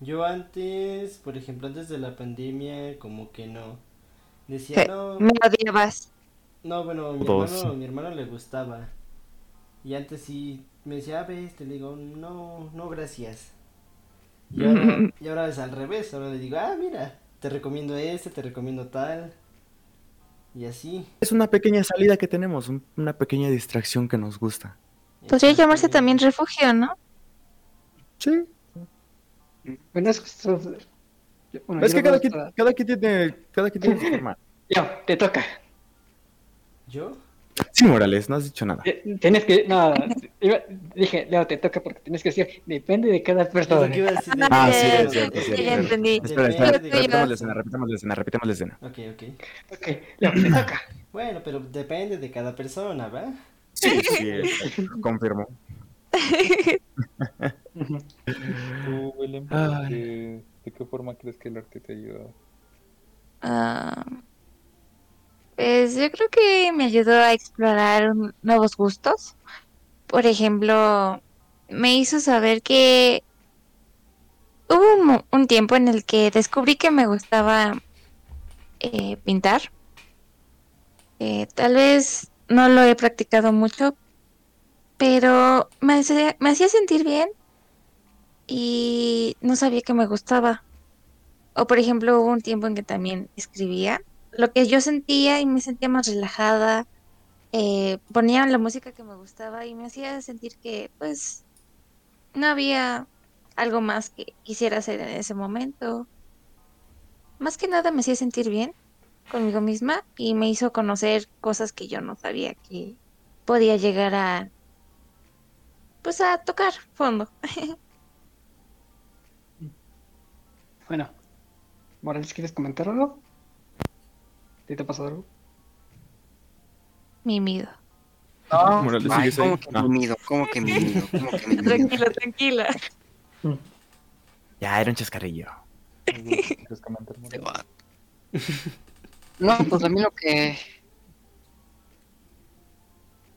Yo antes, por ejemplo, antes de la pandemia, como que no. Decía, Sí, no, Me odiabas. no, bueno, mi hermano, mi hermano le gustaba. Y antes sí me decía, ah, ve este, le digo, no, no, gracias. Y ahora, y ahora es al revés, ahora le digo, ah, mira, te recomiendo este, te recomiendo tal. Y así, es una pequeña salida que tenemos, un- una pequeña distracción que nos gusta. Podría llamarse también refugio, ¿no? Sí. Bueno, es que esto- yo- bueno, Es yo que no cada quien, cada quien tiene, cada quien tiene su forma. Leo, te toca. ¿Yo? Sí, Morales, no has dicho nada. Eh, Tienes que. No, dije, Leo, te toca porque tienes que decir, depende de cada persona. que iba a decir. Ah, sí, es cierto, es sí, cierto. ya entendí. Espera, espera, repitamos la escena, repitamos la escena, repitamos la escena. Ok, ok. Ok, Leo, te toca. Bueno, pero depende de cada persona, ¿va? Sí, sí, confirmo. ¿Tú, Belén, de, de qué forma crees que el arte te ha ayudado? Ah, pues yo creo que me ayudó a explorar nuevos gustos. Por ejemplo, me hizo saber que hubo un, un tiempo en el que descubrí que me gustaba eh, pintar. Eh, tal vez no lo he practicado mucho, pero me hacía sentir bien y no sabía que me gustaba. O por ejemplo, hubo un tiempo en que también escribía lo que yo sentía y me sentía más relajada. eh, ponía la música que me gustaba y me hacía sentir que pues no había algo más que quisiera hacer en ese momento. Más que nada me hacía sentir bien conmigo misma y me hizo conocer cosas que yo no sabía que podía llegar a pues a tocar fondo. Bueno, Morales, ¿quieres comentar algo? ¿Te, te ha pasado algo? Mi miedo. Morales, Ay, ¿sigues ahí? ¿cómo que Ah. mi nido? ¿Cómo que mi nido? ¿Cómo que mi nido? Tranquila, tranquila. Ya, era un chascarrillo. No, pues a mí lo que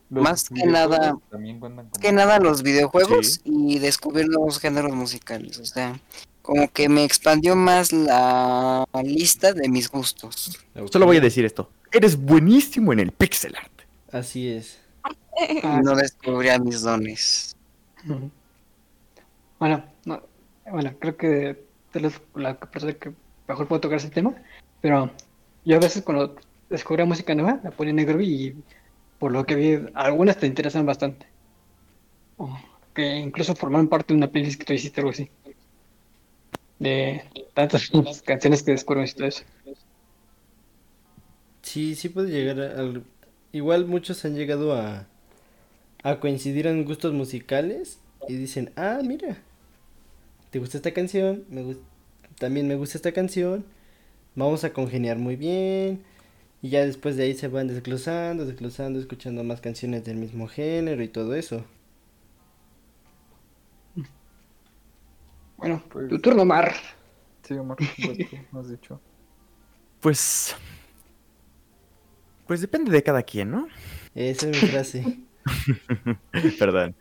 Los más que nada- como... que nada los videojuegos Sí. y descubrir nuevos géneros musicales. O sea, como que me expandió más la lista de mis gustos. Solo voy a decir esto. Eres buenísimo en el pixel art. Así es. Ah, no descubría mis dones. Bueno, no, bueno, creo que vez la persona que mejor puedo tocar ese tema, pero yo a veces cuando descubro música nueva la en negro y por lo que vi, algunas te interesan bastante. O que incluso formaron parte de una playlist que tú hiciste, algo así. De tantas canciones que descubrimos y todo eso. Sí, sí puede llegar Igual muchos han llegado a... A coincidir en gustos musicales y dicen, ah, mira, ¿te gusta esta canción? Me También me gusta esta canción. Vamos a congeniar muy bien. Y ya después de ahí se van desglosando, desglosando, escuchando más canciones del mismo género y todo eso. Bueno, Pues- tu turno, Mar. Sí, Omar, pues, tú has dicho. Pues. Pues depende de cada quien, ¿no? Esa es mi frase. Perdón.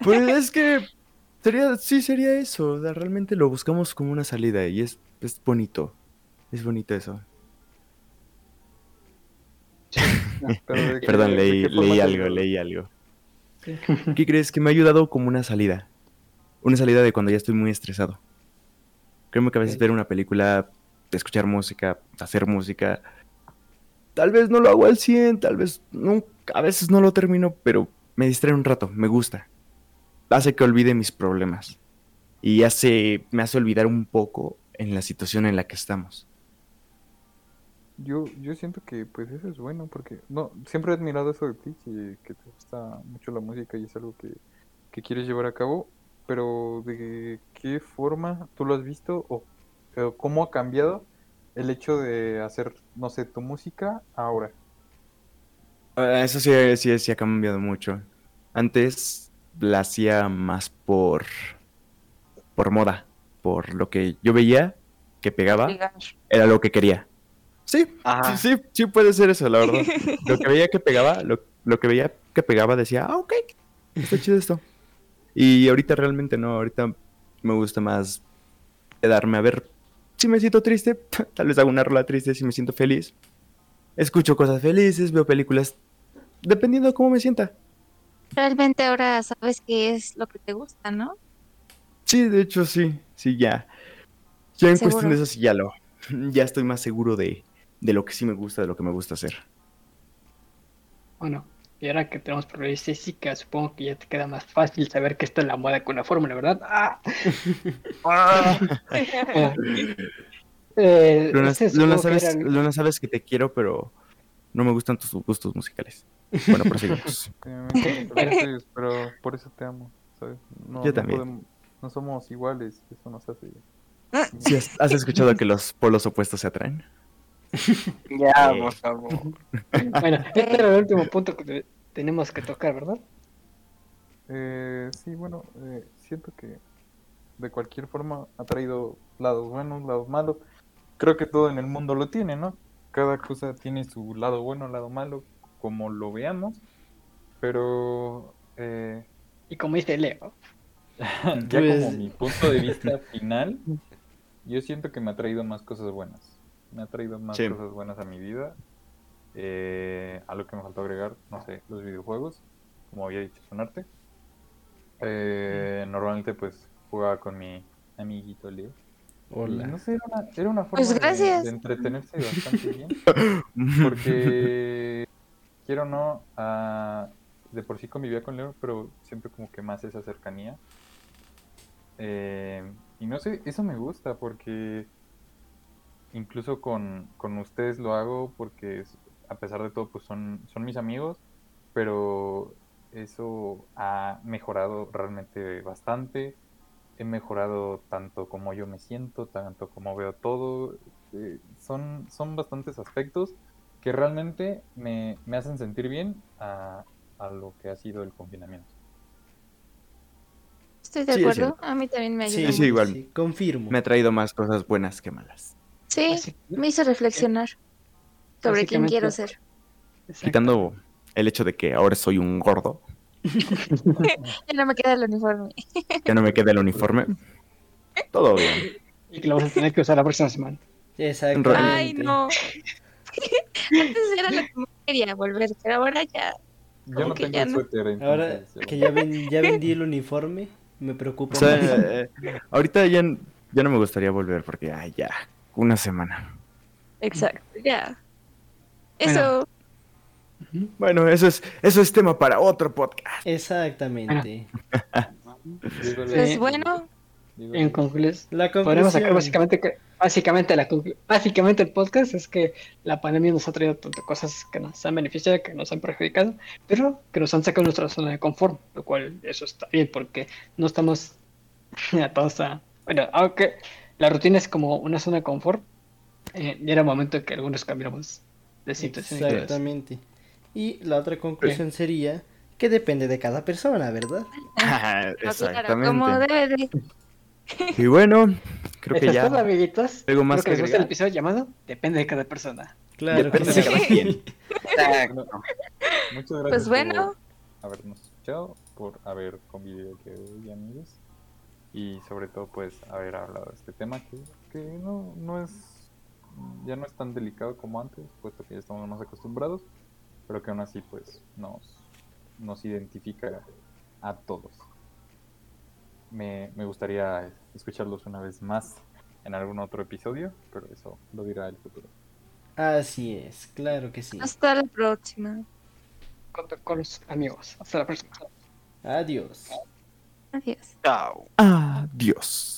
Pues es que sería, sí sería eso. o sea, realmente lo buscamos como una salida y es, es bonito. Es bonito eso. Pero ¿de qué- Perdón, leí, leí algo, leí algo. ¿Qué crees? Que me ha ayudado como una salida. Una salida de cuando ya estoy muy estresado. Créeme que a veces ver una película, escuchar música, hacer música, tal vez no lo hago al 100, tal vez no, a veces no lo termino, pero me distrae un rato, me gusta. Hace que olvide mis problemas. Y hace, me hace olvidar un poco en la situación en la que estamos. Yo, yo siento que pues eso es bueno porque no siempre he admirado eso de ti, que, que te gusta mucho la música y es algo que, que quieres llevar a cabo, pero ¿de qué forma tú lo has visto o, o cómo ha cambiado el hecho de hacer, no sé, tu música ahora? Ah, Eso sí, sí, sí ha cambiado mucho. Antes la hacía más por, por moda, por lo que yo veía que pegaba, era lo que quería. Sí, Ajá. sí, sí, sí puede ser eso, la verdad. Lo que veía que pegaba, lo, lo que veía que pegaba decía, ah, ok, está chido esto. Y ahorita realmente no, ahorita me gusta más quedarme a ver si me siento triste, tal vez hago una rola triste si me siento feliz. Escucho cosas felices, veo películas, dependiendo de cómo me sienta. Realmente ahora sabes qué es lo que te gusta, ¿no? Sí, de hecho sí, sí, ya. Ya en Seguro. cuestión de eso sí ya lo, ya estoy más seguro de, de lo que sí me gusta, de lo que me gusta hacer. Bueno, Y ahora que tenemos problemas Jessica, supongo que ya te queda más fácil saber que está en la moda con la fórmula, ¿verdad? ¡Ah! Eh, Luna, que sabes, era- Luna, sabes que te quiero, pero no me gustan tus gustos musicales. Bueno, proseguimos. Pero por eso te amo, ¿sabes? No, Yo no también. podemos- no somos iguales, eso nos hace... ¿Sí has, has escuchado que los polos opuestos se atraen? Ya, Eh. por favor. Bueno, este era el último punto que te- tenemos que tocar, ¿verdad? Eh, sí, bueno, eh, siento que de cualquier forma ha traído lados buenos, lados malos. Creo que todo en el mundo lo tiene, ¿no? Cada cosa tiene su lado bueno, lado malo, como lo veamos. Pero eh, Y como dice Leo, ya Pues- como mi punto de vista final, yo siento que me ha traído más cosas buenas. Me ha traído más Sí. cosas buenas a mi vida. Eh, a lo que me faltó agregar, no sé, los videojuegos, como había dicho, son arte. Eh, normalmente pues jugaba con mi amiguito Leo. Hola. no sé, era una, era una forma Pues de- gracias. de, entretenerse bastante bien. Porque quiero o no, ah, de por sí convivía con Leo, pero siempre como que más esa cercanía. Eh, y no sé, eso me gusta porque incluso con, con ustedes lo hago porque es- a pesar de todo pues son, son mis amigos, pero eso ha mejorado realmente bastante. He mejorado tanto como yo me siento, tanto como veo todo. eh, son, son bastantes aspectos que realmente me, me hacen sentir bien a, a lo que ha sido el confinamiento. Estoy de Sí, acuerdo. A mí también me Sí, ayuda. sí, igual. sí, confirmo. Me ha traído más cosas buenas que malas. Sí, Así- me hizo reflexionar sobre quién quiero ser. Exacto. Quitando el hecho de que ahora soy un gordo, Ya no me queda el uniforme. ya no me queda el uniforme. Todo bien. Y que lo vas a tener que usar la próxima semana. Ay, no. Antes era lo que más quería volver, pero ahora ya. Yo no que tengo ya no. suéter, Ahora que ya, ven- ya vendí el uniforme, me preocupa O sea, más. eh, ahorita ya, ya no me gustaría volver porque, ay, ya, una semana. Exacto, ya. Eso. Bueno, eso es, eso es tema para otro podcast. Exactamente. Pues bueno, En conclusión, La podemos sacar conclusión. básicamente que básicamente la básicamente el podcast es que la pandemia nos ha traído tantas cosas que nos han beneficiado, que nos han perjudicado, pero que nos han sacado de nuestra zona de confort, lo cual eso está bien porque no estamos atados a bueno, aunque la rutina es como una zona de confort, eh, ya era momento que algunos cambiáramos de situación. y. Exactamente. Y la otra conclusión sería que depende de cada persona, ¿verdad? no, claro, como Exactamente. debe de. Y bueno, creo que es todo, ya amiguitos. ¿Algo más Espero que les que guste el episodio llamado Depende de cada persona. Claro Depende que de cada sí. quien. Exacto. Muchas gracias Pues bueno. por habernos escuchado, por haber convivido aquí hoy, amigos. Y sobre todo, pues, haber hablado de este tema que, que no, no es. Ya no es tan delicado como antes, puesto que ya estamos más acostumbrados, pero que aún así, pues, nos, nos identifica a todos. Me, me gustaría escucharlos una vez más en algún otro episodio, pero eso lo dirá el futuro. Así es, claro que sí. Hasta la próxima. Con, con los amigos. Hasta la próxima. Adiós. Adiós. Chao. Adiós.